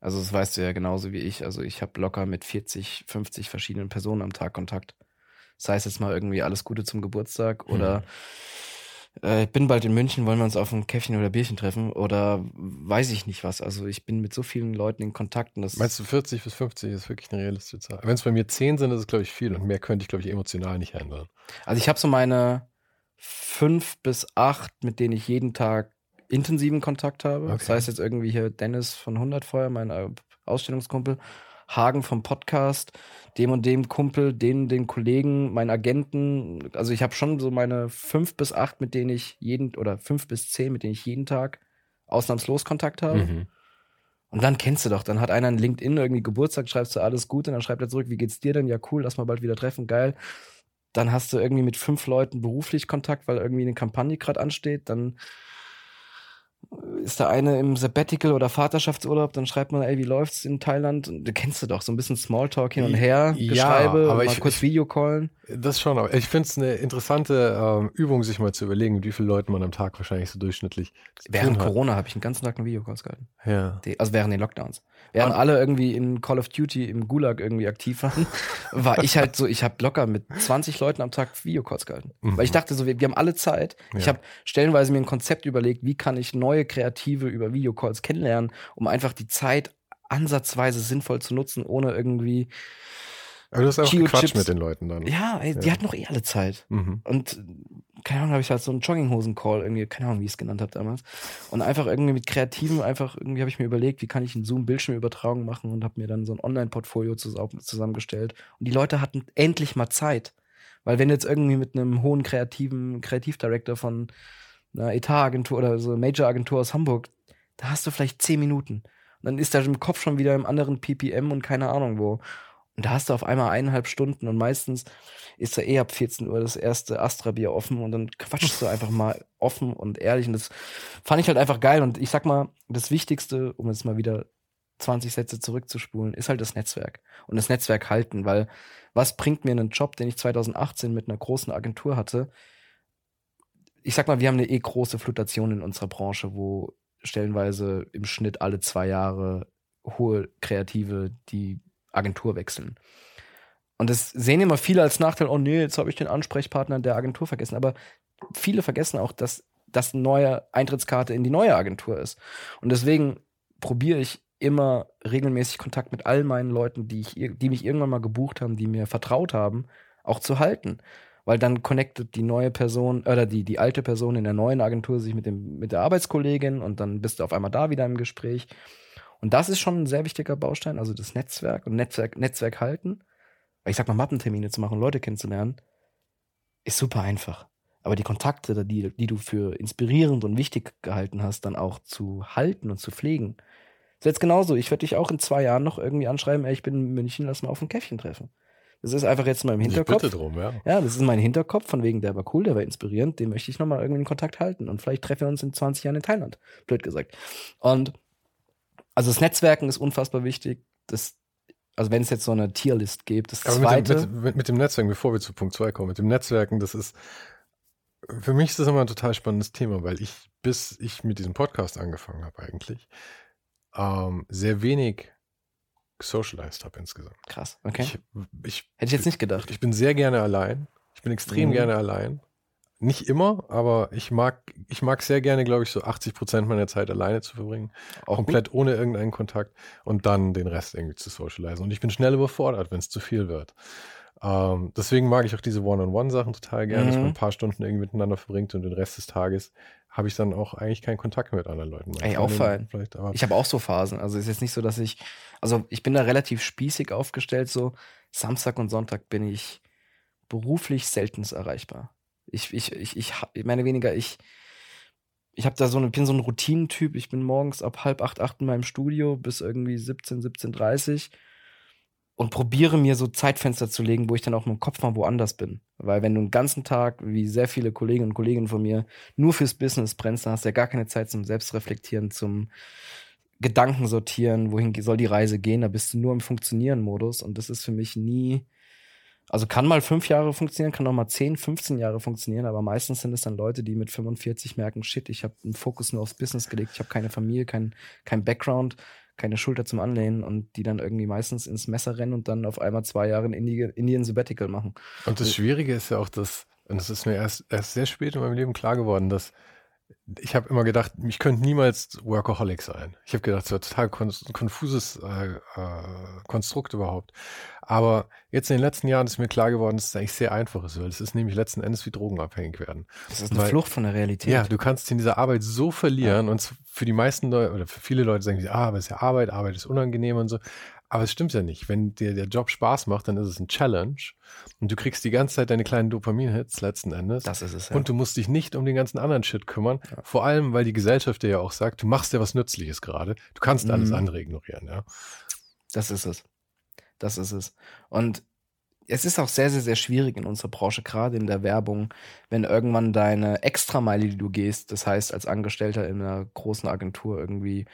Also das weißt du ja genauso wie ich. Also ich habe locker mit 40, 50 verschiedenen Personen am Tag Kontakt. Das heißt jetzt mal irgendwie alles Gute zum Geburtstag oder äh, ich bin bald in München, wollen wir uns auf ein Käffchen oder Bierchen treffen oder weiß ich nicht was. Also ich bin mit so vielen Leuten in Kontakt und das Meinst du 40 bis 50 ist wirklich eine realistische Zahl? Wenn es bei mir 10 sind, ist es, glaube ich, viel und mehr könnte ich, glaube ich, emotional nicht handeln. Also ich habe so meine fünf bis acht, mit denen ich jeden Tag intensiven Kontakt habe. Das Okay. heißt jetzt irgendwie hier Dennis von 100 Feuer, mein äh, Ausstellungskumpel, Hagen vom Podcast, dem und dem Kumpel, den, den Kollegen, meinen Agenten. Also ich habe schon so meine fünf bis acht, mit denen ich jeden, oder fünf bis zehn, mit denen ich jeden Tag ausnahmslos Kontakt habe. Mhm. Und dann kennst du doch, dann hat einer ein LinkedIn irgendwie Geburtstag, schreibst du alles gut und dann schreibt er zurück, wie geht's dir denn? Ja, cool, lass mal bald wieder treffen, geil. Dann hast du irgendwie mit fünf Leuten beruflich Kontakt, weil irgendwie eine Kampagne gerade ansteht. Dann ist da eine im Sabbatical oder Vaterschaftsurlaub, dann schreibt man, ey, wie läuft's in Thailand? Und du kennst du doch, so ein bisschen Smalltalk hin und her, Ja, geschreibe, aber mal ich- kurz ich- Videocallen. Das schon, aber ich finde es eine interessante ähm, Übung, sich mal zu überlegen, wie vielen Leuten man am Tag wahrscheinlich so durchschnittlich Während. Corona habe ich den ganzen Tag nur Videocalls gehalten. Ja. Die- Also während den Lockdowns. Während Und- alle irgendwie in Call of Duty im Gulag irgendwie aktiv waren, war ich halt so, ich habe locker mit 20 Leuten am Tag Videocalls gehalten. Mhm. Weil ich dachte so, wir, wir haben alle Zeit. Ich Ja. habe stellenweise mir ein Konzept überlegt, wie kann ich neue Kreative über Videocalls kennenlernen, um einfach die Zeit ansatzweise sinnvoll zu nutzen, ohne irgendwie, Aber du hast einfach Chips. mit den Leuten dann. ja, ey, die Ja. hatten doch eh alle Zeit. Mhm. Und keine Ahnung, habe ich halt so einen Jogginghosen-Call irgendwie, keine Ahnung, wie ich es genannt habe damals. Und einfach irgendwie mit Kreativen, einfach irgendwie habe ich mir überlegt, wie kann ich einen Zoom-Bildschirmübertragung machen und habe mir dann so ein Online-Portfolio zus- zusammengestellt. Und die Leute hatten endlich mal Zeit. Weil wenn du jetzt irgendwie mit einem hohen kreativen Kreativdirektor von einer Etatagentur oder so Major-Agentur aus Hamburg, da hast du vielleicht zehn Minuten. Und dann ist er im Kopf schon wieder im anderen PPM und keine Ahnung wo. Und da hast du auf einmal eineinhalb Stunden und meistens ist da eh ab 14 Uhr das erste Astra-Bier offen und dann quatschst du einfach mal offen und ehrlich. Und das fand ich halt einfach geil. Und ich sag mal, das Wichtigste, um jetzt mal wieder 20 Sätze zurückzuspulen, ist halt das Netzwerk. Und das Netzwerk halten, weil was bringt mir einen Job, den ich 2018 mit einer großen Agentur hatte? Ich sag mal, wir haben eine eh große Fluktuation in unserer Branche, wo stellenweise im Schnitt alle zwei Jahre hohe Kreative die Agentur wechseln. Und das sehen immer viele als Nachteil, oh nee, jetzt habe ich den Ansprechpartner der Agentur vergessen. Aber viele vergessen auch, dass das eine neue Eintrittskarte in die neue Agentur ist. Und deswegen probiere ich immer regelmäßig Kontakt mit all meinen Leuten, die, ich, die mich irgendwann mal gebucht haben, die mir vertraut haben, auch zu halten. Weil dann connectet die neue Person oder die, die alte Person in der neuen Agentur sich mit, dem, mit der Arbeitskollegin und dann bist du auf einmal da wieder im Gespräch. Und das ist schon ein sehr wichtiger Baustein, also das Netzwerk und Netzwerk, Netzwerk halten. Ich sag mal, Mappentermine zu machen, Leute kennenzulernen, ist super einfach. Aber die Kontakte, die, die du für inspirierend und wichtig gehalten hast, dann auch zu halten und zu pflegen. Ist jetzt genauso. Ich werde dich auch in zwei Jahren noch irgendwie anschreiben, ey, ich bin in München, lass mal auf ein Käffchen treffen. Das ist einfach jetzt mal im Ich Hinterkopf. bitte drum, ja. Ja, das ist mein Hinterkopf, von wegen, der war cool, der war inspirierend, den möchte ich nochmal irgendwie in Kontakt halten. Und vielleicht treffen wir uns in 20 Jahren in Thailand, blöd gesagt. Und also das Netzwerken ist unfassbar wichtig. Das, also wenn es jetzt so eine Tierlist gibt, das Aber zweite. mit dem, mit, mit, mit dem Netzwerken, bevor wir zu Punkt 2 kommen, mit dem Netzwerken, das ist, für mich ist das immer ein total spannendes Thema, weil ich, bis ich mit diesem Podcast angefangen habe eigentlich, ähm, sehr wenig gesocialized habe insgesamt. Krass, okay. Ich, ich, Hätte ich jetzt nicht gedacht. ich bin sehr gerne allein. Ich bin extrem Mhm. gerne allein. Nicht immer, aber ich mag, ich mag sehr gerne, glaube ich, so 80 Prozent meiner Zeit alleine zu verbringen. Auch komplett ohne irgendeinen Kontakt und dann den Rest irgendwie zu socialisen. Und ich bin schnell überfordert, wenn es zu viel wird. Ähm, deswegen mag ich auch diese One-on-One-Sachen total gerne, dass man Mhm. ein paar Stunden irgendwie miteinander verbringt und den Rest des Tages habe ich dann auch eigentlich keinen Kontakt mehr mit anderen Leuten. Meine Ey, auch fein. Ich habe auch so Phasen. Also ist jetzt nicht so, dass ich, also ich bin da relativ spießig aufgestellt. So Samstag und Sonntag bin ich beruflich seltenst erreichbar. Ich, ich, ich, ich, ich meine weniger, ich, ich habe da so eine, bin so ein Routinentyp. Ich bin morgens ab halb acht, acht in meinem Studio bis irgendwie 17, 17.30 und probiere mir so Zeitfenster zu legen, wo ich dann auch mit dem Kopf mal woanders bin. Weil wenn du den ganzen Tag, wie sehr viele Kolleginnen und Kollegen von mir, nur fürs Business brennst, dann hast du ja gar keine Zeit zum Selbstreflektieren, zum Gedanken sortieren, wohin soll die Reise gehen, da bist du nur im Funktionieren-Modus und das ist für mich nie, also kann mal fünf Jahre funktionieren, kann auch mal 10, 15 Jahre funktionieren, aber meistens sind es dann Leute, die mit 45 merken, shit, ich habe einen Fokus nur aufs Business gelegt, ich habe keine Familie, kein, kein Background, keine Schulter zum Anlehnen und die dann irgendwie meistens ins Messer rennen und dann auf einmal zwei Jahre in Indien, Indien Sabbatical machen. Und das Schwierige ist ja auch, dass, und das ist mir erst, erst sehr spät in meinem Leben klar geworden, dass ich habe immer gedacht, ich könnte niemals Workaholic sein. Ich habe gedacht, das war total kon konfuses äh, äh, Konstrukt überhaupt. Aber jetzt in den letzten Jahren ist mir klar geworden, dass es eigentlich sehr einfach ist, weil es ist nämlich letzten Endes wie drogenabhängig werden. Das ist eine Weil- Flucht von der Realität. Ja, du kannst in dieser Arbeit so verlieren und für die meisten Leute oder für viele Leute sagen sie, ah, aber es ist ja Arbeit, Arbeit ist unangenehm und so. Aber es stimmt ja nicht. Wenn dir der Job Spaß macht, dann ist es ein Challenge und du kriegst die ganze Zeit deine kleinen Dopamin-Hits letzten Endes. das ist es. Ja. Und du musst dich nicht um den ganzen anderen Shit kümmern. Vor allem, weil die Gesellschaft dir ja auch sagt, du machst ja was Nützliches gerade. Du kannst alles Mhm. andere ignorieren, ja. Das ist es. Das ist es. Und es ist auch sehr, sehr, sehr schwierig in unserer Branche, gerade in der Werbung, wenn irgendwann deine Extrameile, die du gehst, das heißt, als Angestellter in einer großen Agentur irgendwie,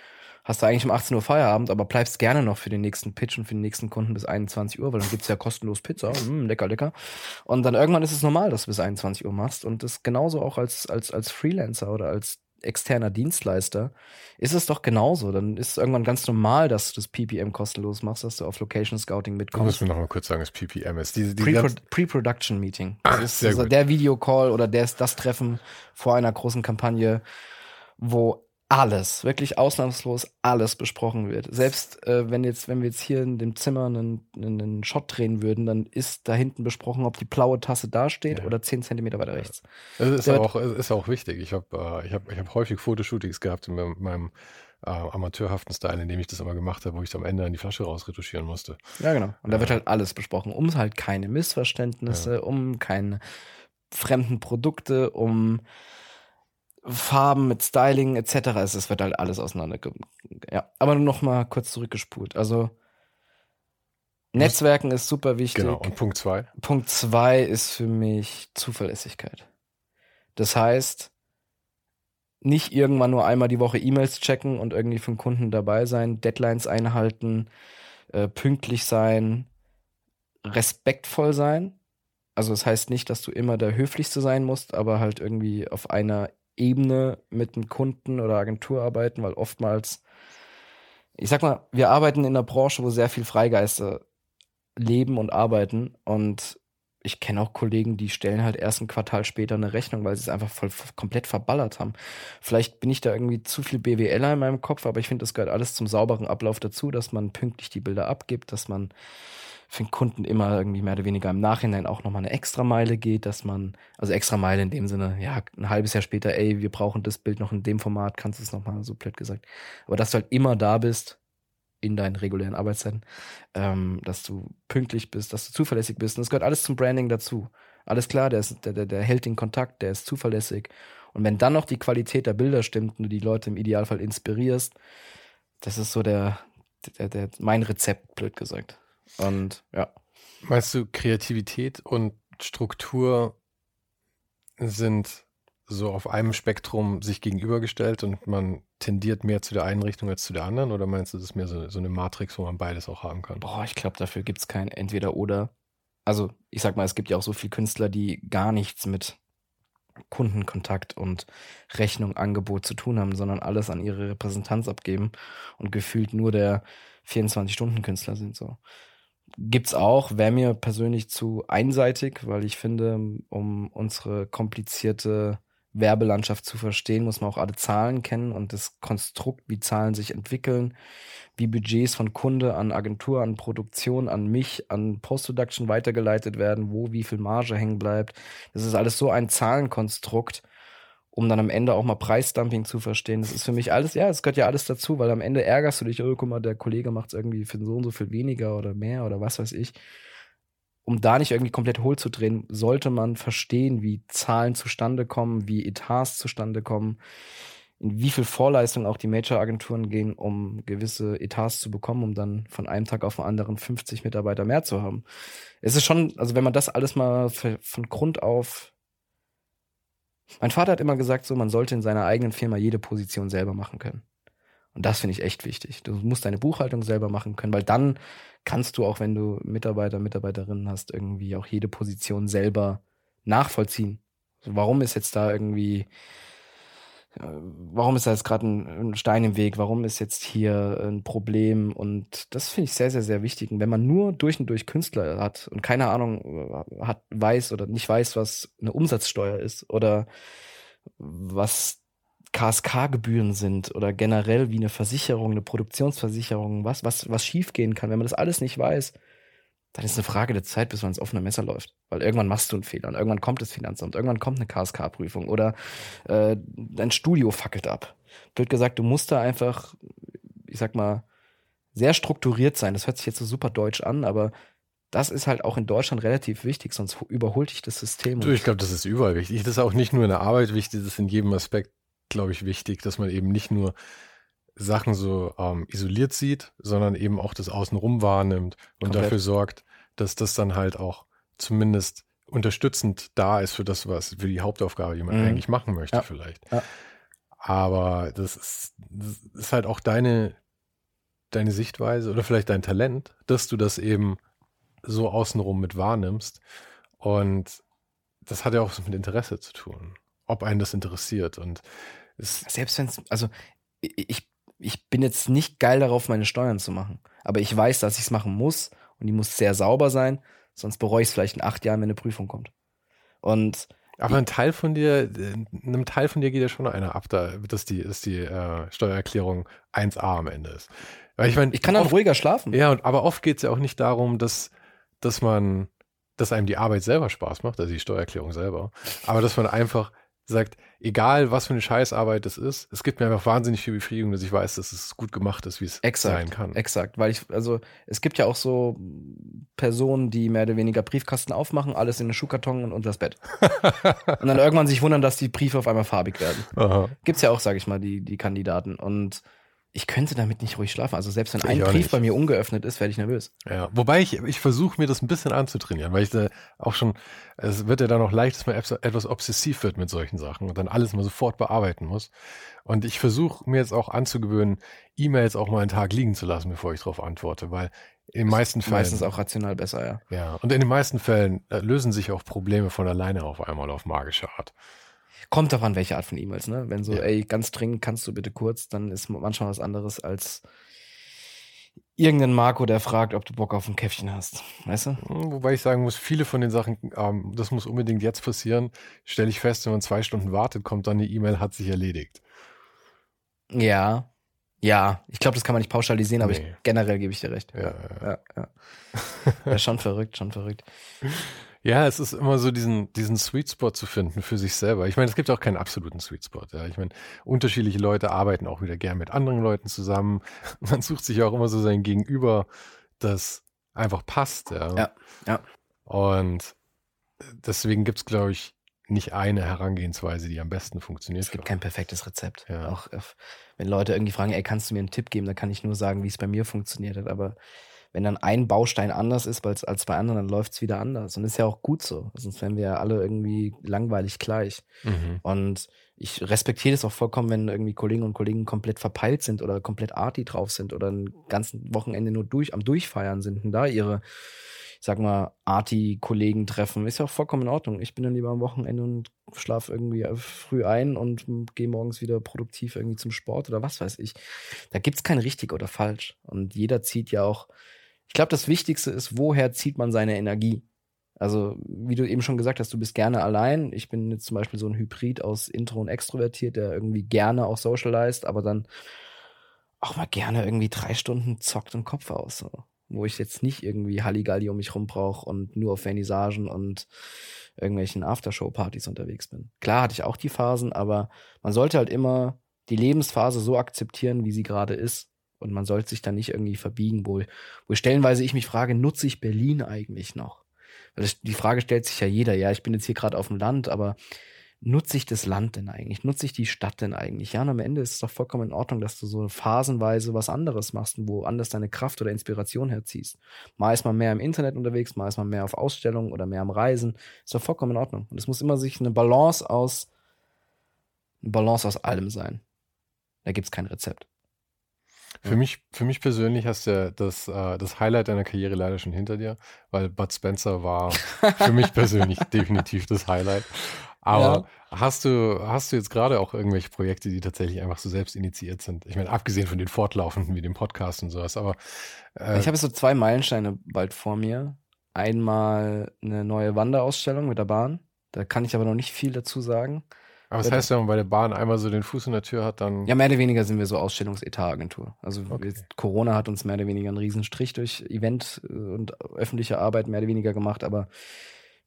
hast du eigentlich um 18 Uhr Feierabend, aber bleibst gerne noch für den nächsten Pitch und für den nächsten Kunden bis 21 Uhr, weil dann gibt's ja kostenlos Pizza. Mm, lecker, lecker. Und dann irgendwann ist es normal, dass du bis 21 Uhr machst. Und das genauso auch als, als, als Freelancer oder als externer Dienstleister ist es doch genauso. Dann ist es irgendwann ganz normal, dass du das PPM kostenlos machst, dass du auf Location Scouting mitkommst. musst mir noch mal kurz sagen, was PPM ist. Diese, die Pre-Production Meeting. Ah, das ist sehr also der Videocall oder der, das Treffen vor einer großen Kampagne, wo alles, wirklich ausnahmslos alles besprochen wird. Selbst äh, wenn jetzt, wenn wir jetzt hier in dem Zimmer einen, einen Shot drehen würden, dann ist da hinten besprochen, ob die blaue Tasse da steht Ja. oder 10 Zentimeter weiter rechts. Es ist, wird- auch, es ist auch wichtig. Ich habe äh, ich hab, ich hab häufig Fotoshootings gehabt in meinem, meinem äh, amateurhaften Style, in dem ich das immer gemacht habe, wo ich am Ende an die Flasche rausretuschieren musste. Ja, genau. Und da Ja. wird halt alles besprochen, um halt keine Missverständnisse, um keine fremden Produkte, um Farben mit Styling etc. Es es wird halt alles auseinander. Ja, aber nur noch mal kurz zurückgespult. Also Netzwerken ist super wichtig. Genau. Und Punkt zwei. Punkt zwei ist für mich Zuverlässigkeit. Das heißt, nicht irgendwann nur einmal die Woche E-Mails checken und irgendwie für den Kunden dabei sein, Deadlines einhalten, äh, pünktlich sein, respektvoll sein. Also das heißt nicht, dass du immer der Höflichste sein musst, aber halt irgendwie auf einer Ebene mit einem Kunden oder Agentur arbeiten, weil oftmals, ich sag mal, wir arbeiten in einer Branche, wo sehr viel Freigeister leben und arbeiten und ich kenne auch Kollegen, die stellen halt erst ein Quartal später eine Rechnung, weil sie es einfach voll komplett verballert haben. Vielleicht bin ich da irgendwie zu viel BWLer in meinem Kopf, aber ich finde, das gehört alles zum sauberen Ablauf dazu, dass man pünktlich die Bilder abgibt, dass man für den Kunden immer irgendwie mehr oder weniger im Nachhinein auch nochmal eine Extrameile geht, dass man, also Extrameile in dem Sinne, ja, ein halbes Jahr später, ey, wir brauchen das Bild noch in dem Format, kannst du es nochmal so blöd gesagt. Aber dass du halt immer da bist, in deinen regulären Arbeitszeiten, ähm, dass du pünktlich bist, dass du zuverlässig bist. Und das gehört alles zum Branding dazu. Alles klar, der, ist, der, der, der hält den Kontakt, der ist zuverlässig. Und wenn dann noch die Qualität der Bilder stimmt und du die Leute im Idealfall inspirierst, das ist so der, der, der mein Rezept, blöd gesagt. Und ja. Meinst du, Kreativität und Struktur sind so auf einem Spektrum sich gegenübergestellt und man tendiert mehr zu der einen Richtung als zu der anderen? Oder meinst du, das ist mehr so, so eine Matrix, wo man beides auch haben kann? Boah, ich glaube, dafür gibt's kein Entweder-Oder. Also, ich sag mal, es gibt ja auch so viele Künstler, die gar nichts mit Kundenkontakt und Rechnung, Angebot zu tun haben, sondern alles an ihre Repräsentanz abgeben und gefühlt nur der 24-Stunden-Künstler sind so. Gibt's auch, wäre mir persönlich zu einseitig, weil ich finde, um unsere komplizierte Werbelandschaft zu verstehen, muss man auch alle Zahlen kennen und das Konstrukt, wie Zahlen sich entwickeln, wie Budgets von Kunde an Agentur, an Produktion, an mich, an Post-Production weitergeleitet werden, wo wie viel Marge hängen bleibt. Das ist alles so ein Zahlenkonstrukt, um dann am Ende auch mal Preisdumping zu verstehen. Das ist für mich alles, ja, es gehört ja alles dazu, weil am Ende ärgerst du dich, oh, guck mal, der Kollege macht es irgendwie für so und so viel weniger oder mehr oder was weiß ich. Um da nicht irgendwie komplett hohl zu drehen, sollte man verstehen, wie Zahlen zustande kommen, wie Etats zustande kommen, in wie viel Vorleistung auch die Major-Agenturen gehen, um gewisse Etats zu bekommen, um dann von einem Tag auf den anderen 50 Mitarbeiter mehr zu haben. Es ist schon, also wenn man das alles mal von Grund auf mein Vater hat immer gesagt, so, man sollte in seiner eigenen Firma jede Position selber machen können. Und das finde ich echt wichtig. Du musst deine Buchhaltung selber machen können, weil dann kannst du auch, wenn du Mitarbeiter, Mitarbeiterinnen hast, irgendwie auch jede Position selber nachvollziehen. Also warum ist jetzt da irgendwie warum ist da jetzt gerade ein, ein, Stein im Weg, warum ist jetzt hier ein Problem und das finde ich sehr, sehr, sehr wichtig. Und wenn man nur durch und durch Künstler hat und keine Ahnung äh, hat, weiß oder nicht weiß, was eine Umsatzsteuer ist oder was KSK-Gebühren sind oder generell wie eine Versicherung, eine Produktionsversicherung, was, was, was schiefgehen kann, wenn man das alles nicht weiß, dann ist eine Frage der Zeit, bis man ins offene Messer läuft. Weil irgendwann machst du einen Fehler und irgendwann kommt das Finanzamt, irgendwann kommt eine KSK-Prüfung oder äh, dein Studio fackelt ab. Blöd gesagt, du musst da einfach, ich sag mal, sehr strukturiert sein. Das hört sich jetzt so super deutsch an, aber das ist halt auch in Deutschland relativ wichtig, sonst überholt dich das System. Du, ich glaube, das ist überall wichtig. Das ist auch nicht nur in der Arbeit wichtig, das ist in jedem Aspekt, glaube ich, wichtig, dass man eben nicht nur Sachen so ähm, isoliert sieht, sondern eben auch das Außenrum wahrnimmt und Komplett. dafür sorgt, dass das dann halt auch zumindest unterstützend da ist für das, was für die Hauptaufgabe, die man mhm. eigentlich machen möchte, ja. vielleicht. Ja. Aber das ist, das ist halt auch deine, deine Sichtweise oder vielleicht dein Talent, dass du das eben so außenrum mit wahrnimmst. Und das hat ja auch was mit Interesse zu tun, ob einen das interessiert. Und selbst wenn es, also ich ich bin jetzt nicht geil darauf, meine Steuern zu machen. Aber ich weiß, dass ich es machen muss und die muss sehr sauber sein, sonst bereue ich es vielleicht in acht Jahren, wenn eine Prüfung kommt. Und aber ein Teil von dir, einem Teil von dir geht ja schon einer ab, da, dass die, dass die äh, Steuererklärung 1a am Ende ist. Weil ich meine, ich kann dann oft, ruhiger schlafen. Ja, und, aber oft geht es ja auch nicht darum, dass, dass man, dass einem die Arbeit selber Spaß macht, also die Steuererklärung selber, aber dass man einfach sagt, egal was für eine Scheißarbeit das ist, es gibt mir einfach wahnsinnig viel Befriedigung, dass ich weiß, dass es gut gemacht ist, wie es exakt, sein kann. Exakt, weil ich, also es gibt ja auch so Personen, die mehr oder weniger Briefkasten aufmachen, alles in den Schuhkarton und unter das Bett. und dann irgendwann sich wundern, dass die Briefe auf einmal farbig werden. Aha. Gibt's ja auch, sag ich mal, die, die Kandidaten. Und ich könnte damit nicht ruhig schlafen. Also selbst wenn ein Brief nicht. bei mir ungeöffnet ist, werde ich nervös. Ja, wobei ich, ich versuche mir das ein bisschen anzutrainieren, weil ich da auch schon, es wird ja dann auch leicht, dass man etwas obsessiv wird mit solchen Sachen und dann alles mal sofort bearbeiten muss. Und ich versuche mir jetzt auch anzugewöhnen, E-Mails auch mal einen Tag liegen zu lassen, bevor ich darauf antworte, weil in den meisten Fällen. Meistens auch rational besser, ja. Ja, und in den meisten Fällen äh, lösen sich auch Probleme von alleine auf einmal auf magische Art. Kommt doch an, welche Art von E-Mails, ne? Wenn so, ja. ey, ganz dringend kannst du bitte kurz, dann ist manchmal was anderes als irgendein Marco, der fragt, ob du Bock auf ein Käffchen hast. Weißt du? Hm, wobei ich sagen muss, viele von den Sachen, ähm, das muss unbedingt jetzt passieren. Stelle ich fest, wenn man zwei Stunden wartet, kommt dann die E-Mail, hat sich erledigt. Ja. Ja, ich glaube, das kann man nicht pauschalisieren, aber nee. ich, generell gebe ich dir recht. Ja, ja, ja. ja. ja schon verrückt, schon verrückt. Ja, es ist immer so, diesen, diesen Sweet Spot zu finden für sich selber. Ich meine, es gibt auch keinen absoluten Sweet Spot. Ja. Ich meine, unterschiedliche Leute arbeiten auch wieder gern mit anderen Leuten zusammen. Man sucht sich auch immer so sein Gegenüber, das einfach passt. Ja, ja. ja. Und deswegen gibt's glaube ich, nicht eine Herangehensweise, die am besten funktioniert. Es gibt kein perfektes Rezept. Ja. Auch wenn Leute irgendwie fragen, ey, kannst du mir einen Tipp geben, dann kann ich nur sagen, wie es bei mir funktioniert hat. Aber wenn dann ein Baustein anders ist als, als bei anderen, dann läuft es wieder anders. Und ist ja auch gut so. Sonst wären wir ja alle irgendwie langweilig gleich. Mhm. Und ich respektiere das auch vollkommen, wenn irgendwie Kollegen und Kollegen komplett verpeilt sind oder komplett arty drauf sind oder ein ganzen Wochenende nur durch am Durchfeiern sind und da ihre ich sag mal, Arti-Kollegen treffen. Ist ja auch vollkommen in Ordnung. Ich bin dann lieber am Wochenende und schlafe irgendwie früh ein und gehe morgens wieder produktiv irgendwie zum Sport oder was weiß ich. Da gibt's kein richtig oder falsch. Und jeder zieht ja auch, ich glaube, das Wichtigste ist, woher zieht man seine Energie? Also, wie du eben schon gesagt hast, du bist gerne allein. Ich bin jetzt zum Beispiel so ein Hybrid aus Intro und Extrovertiert, der irgendwie gerne auch socialized, aber dann auch mal gerne irgendwie drei Stunden zockt und Kopf aus. So. Wo ich jetzt nicht irgendwie Halligalli um mich rum brauche und nur auf Vernissagen und irgendwelchen Aftershow-Partys unterwegs bin. Klar hatte ich auch die Phasen, aber man sollte halt immer die Lebensphase so akzeptieren, wie sie gerade ist. Und man sollte sich dann nicht irgendwie verbiegen, wo, wo stellenweise ich mich frage, nutze ich Berlin eigentlich noch? die Frage stellt sich ja jeder, ja, ich bin jetzt hier gerade auf dem Land, aber nutze ich das Land denn eigentlich? Nutze ich die Stadt denn eigentlich? Ja, und am Ende ist es doch vollkommen in Ordnung, dass du so phasenweise was anderes machst und woanders deine Kraft oder Inspiration herziehst. Mal ist man mehr im Internet unterwegs, mal ist man mehr auf Ausstellungen oder mehr am Reisen. Ist doch vollkommen in Ordnung. Und es muss immer sich eine Balance aus, eine Balance aus allem sein. Da gibt es kein Rezept. Für, mich, für mich persönlich hast du das, äh, das Highlight deiner Karriere leider schon hinter dir, weil Bud Spencer war für mich persönlich definitiv das Highlight. Aber ja. hast du, hast du jetzt gerade auch irgendwelche Projekte, die tatsächlich einfach so selbst initiiert sind? Ich meine, abgesehen von den fortlaufenden wie dem Podcast und sowas, aber. Äh, ich habe so zwei Meilensteine bald vor mir. Einmal eine neue Wanderausstellung mit der Bahn. Da kann ich aber noch nicht viel dazu sagen. Aber das heißt, wenn man bei der Bahn einmal so den Fuß in der Tür hat, dann. Ja, mehr oder weniger sind wir so Ausstellungsetatagentur. Also okay. Corona hat uns mehr oder weniger einen Riesenstrich durch Event äh, und öffentliche Arbeit mehr oder weniger gemacht, aber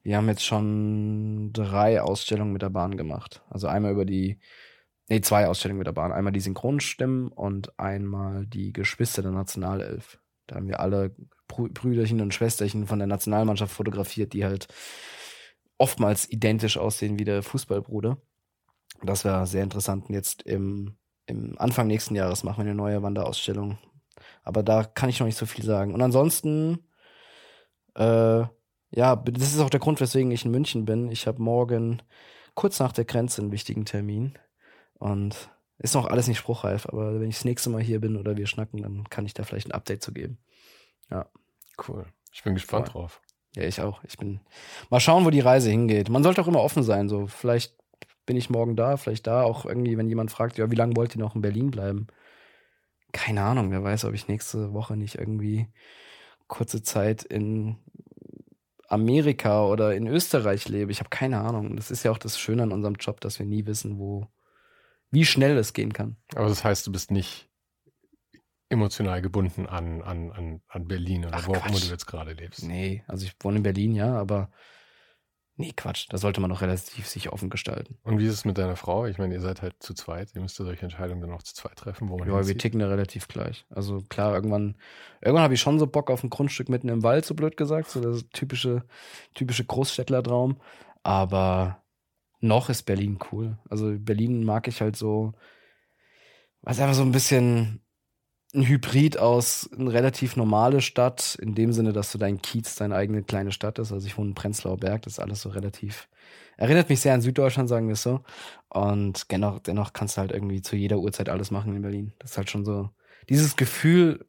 wir haben jetzt schon drei Ausstellungen mit der Bahn gemacht. Also einmal über die, nee, zwei Ausstellungen mit der Bahn. Einmal die Synchronstimmen und einmal die Geschwister der Nationalelf. Da haben wir alle Brüderchen und Schwesterchen von der Nationalmannschaft fotografiert, die halt oftmals identisch aussehen wie der Fußballbruder. Das wäre sehr interessant. Und jetzt im, im Anfang nächsten Jahres machen wir eine neue Wanderausstellung. Aber da kann ich noch nicht so viel sagen. Und ansonsten, äh, ja, das ist auch der Grund, weswegen ich in München bin. Ich habe morgen kurz nach der Grenze einen wichtigen Termin. Und ist noch alles nicht spruchreif, aber wenn ich das nächste Mal hier bin oder wir schnacken, dann kann ich da vielleicht ein Update zu geben. Ja. Cool. Ich bin gespannt Voll. drauf. Ja, ich auch. Ich bin. Mal schauen, wo die Reise hingeht. Man sollte auch immer offen sein. So, vielleicht bin ich morgen da, vielleicht da. Auch irgendwie, wenn jemand fragt, ja, wie lange wollt ihr noch in Berlin bleiben? Keine Ahnung, wer weiß, ob ich nächste Woche nicht irgendwie kurze Zeit in Amerika oder in Österreich lebe. Ich habe keine Ahnung. Das ist ja auch das Schöne an unserem Job, dass wir nie wissen, wo, wie schnell es gehen kann. Aber das heißt, du bist nicht emotional gebunden an, an, an, an Berlin oder Ach, wo auch immer du jetzt gerade lebst. Nee, also ich wohne in Berlin, ja, aber Nee, Quatsch. Da sollte man noch relativ sich offen gestalten. Und wie ist es mit deiner Frau? Ich meine, ihr seid halt zu zweit. Ihr müsst solche Entscheidungen dann auch zu zweit treffen, wo man Ja, wir ticken da relativ gleich. Also klar, irgendwann, irgendwann habe ich schon so Bock auf ein Grundstück mitten im Wald, so blöd gesagt. So das typische, typische Großstädtlertraum. Aber noch ist Berlin cool. Also Berlin mag ich halt so, was einfach so ein bisschen ein Hybrid aus eine relativ normale Stadt, in dem Sinne, dass du dein Kiez deine eigene kleine Stadt ist. Also ich wohne in Prenzlauer Berg, das ist alles so relativ, erinnert mich sehr an Süddeutschland, sagen wir es so. Und dennoch, dennoch kannst du halt irgendwie zu jeder Uhrzeit alles machen in Berlin. Das ist halt schon so, dieses Gefühl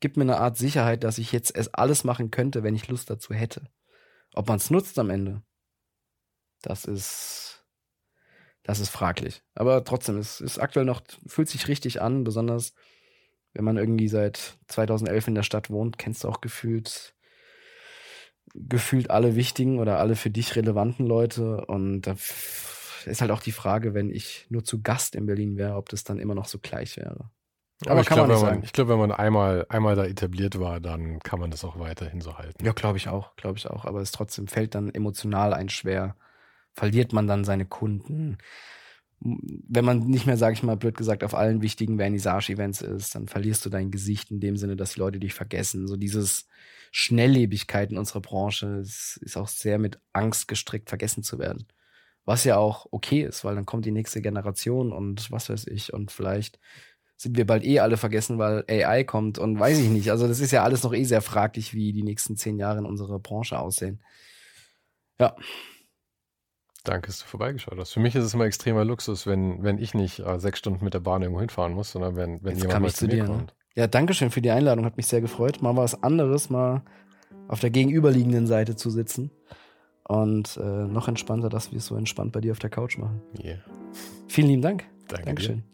gibt mir eine Art Sicherheit, dass ich jetzt es alles machen könnte, wenn ich Lust dazu hätte. Ob man es nutzt am Ende, das ist, das ist fraglich. Aber trotzdem, es ist aktuell noch, fühlt sich richtig an, besonders wenn man irgendwie seit 2011 in der Stadt wohnt, kennst du auch gefühlt gefühlt alle wichtigen oder alle für dich relevanten Leute und da ist halt auch die Frage, wenn ich nur zu Gast in Berlin wäre, ob das dann immer noch so gleich wäre. Aber, Aber ich glaube, wenn, man, ich glaub, wenn man einmal, einmal da etabliert war, dann kann man das auch weiterhin so halten. Ja, glaube ich auch, glaube ich auch. Aber es trotzdem fällt dann emotional ein schwer. Verliert man dann seine Kunden? Wenn man nicht mehr, sage ich mal, blöd gesagt, auf allen wichtigen Vernissage-Events ist, dann verlierst du dein Gesicht in dem Sinne, dass die Leute dich vergessen. So dieses Schnelllebigkeit in unserer Branche ist, auch sehr mit Angst gestrickt, vergessen zu werden. Was ja auch okay ist, weil dann kommt die nächste Generation und was weiß ich und vielleicht sind wir bald eh alle vergessen, weil AI kommt und weiß ich nicht. Also das ist ja alles noch eh sehr fraglich, wie die nächsten zehn Jahre in unserer Branche aussehen. Ja. Danke, dass du vorbeigeschaut hast. Für mich ist es immer extremer Luxus, wenn, wenn ich nicht äh, sechs Stunden mit der Bahn irgendwo hinfahren muss, sondern wenn, wenn Jetzt jemand mal zu, mir dir, ne? kommt. Ne? Ja, danke schön für die Einladung, hat mich sehr gefreut. Mal was anderes, mal auf der gegenüberliegenden Seite zu sitzen. Und äh, noch entspannter, dass wir es so entspannt bei dir auf der Couch machen. Yeah. Vielen lieben Dank. Danke Dankeschön. Dir.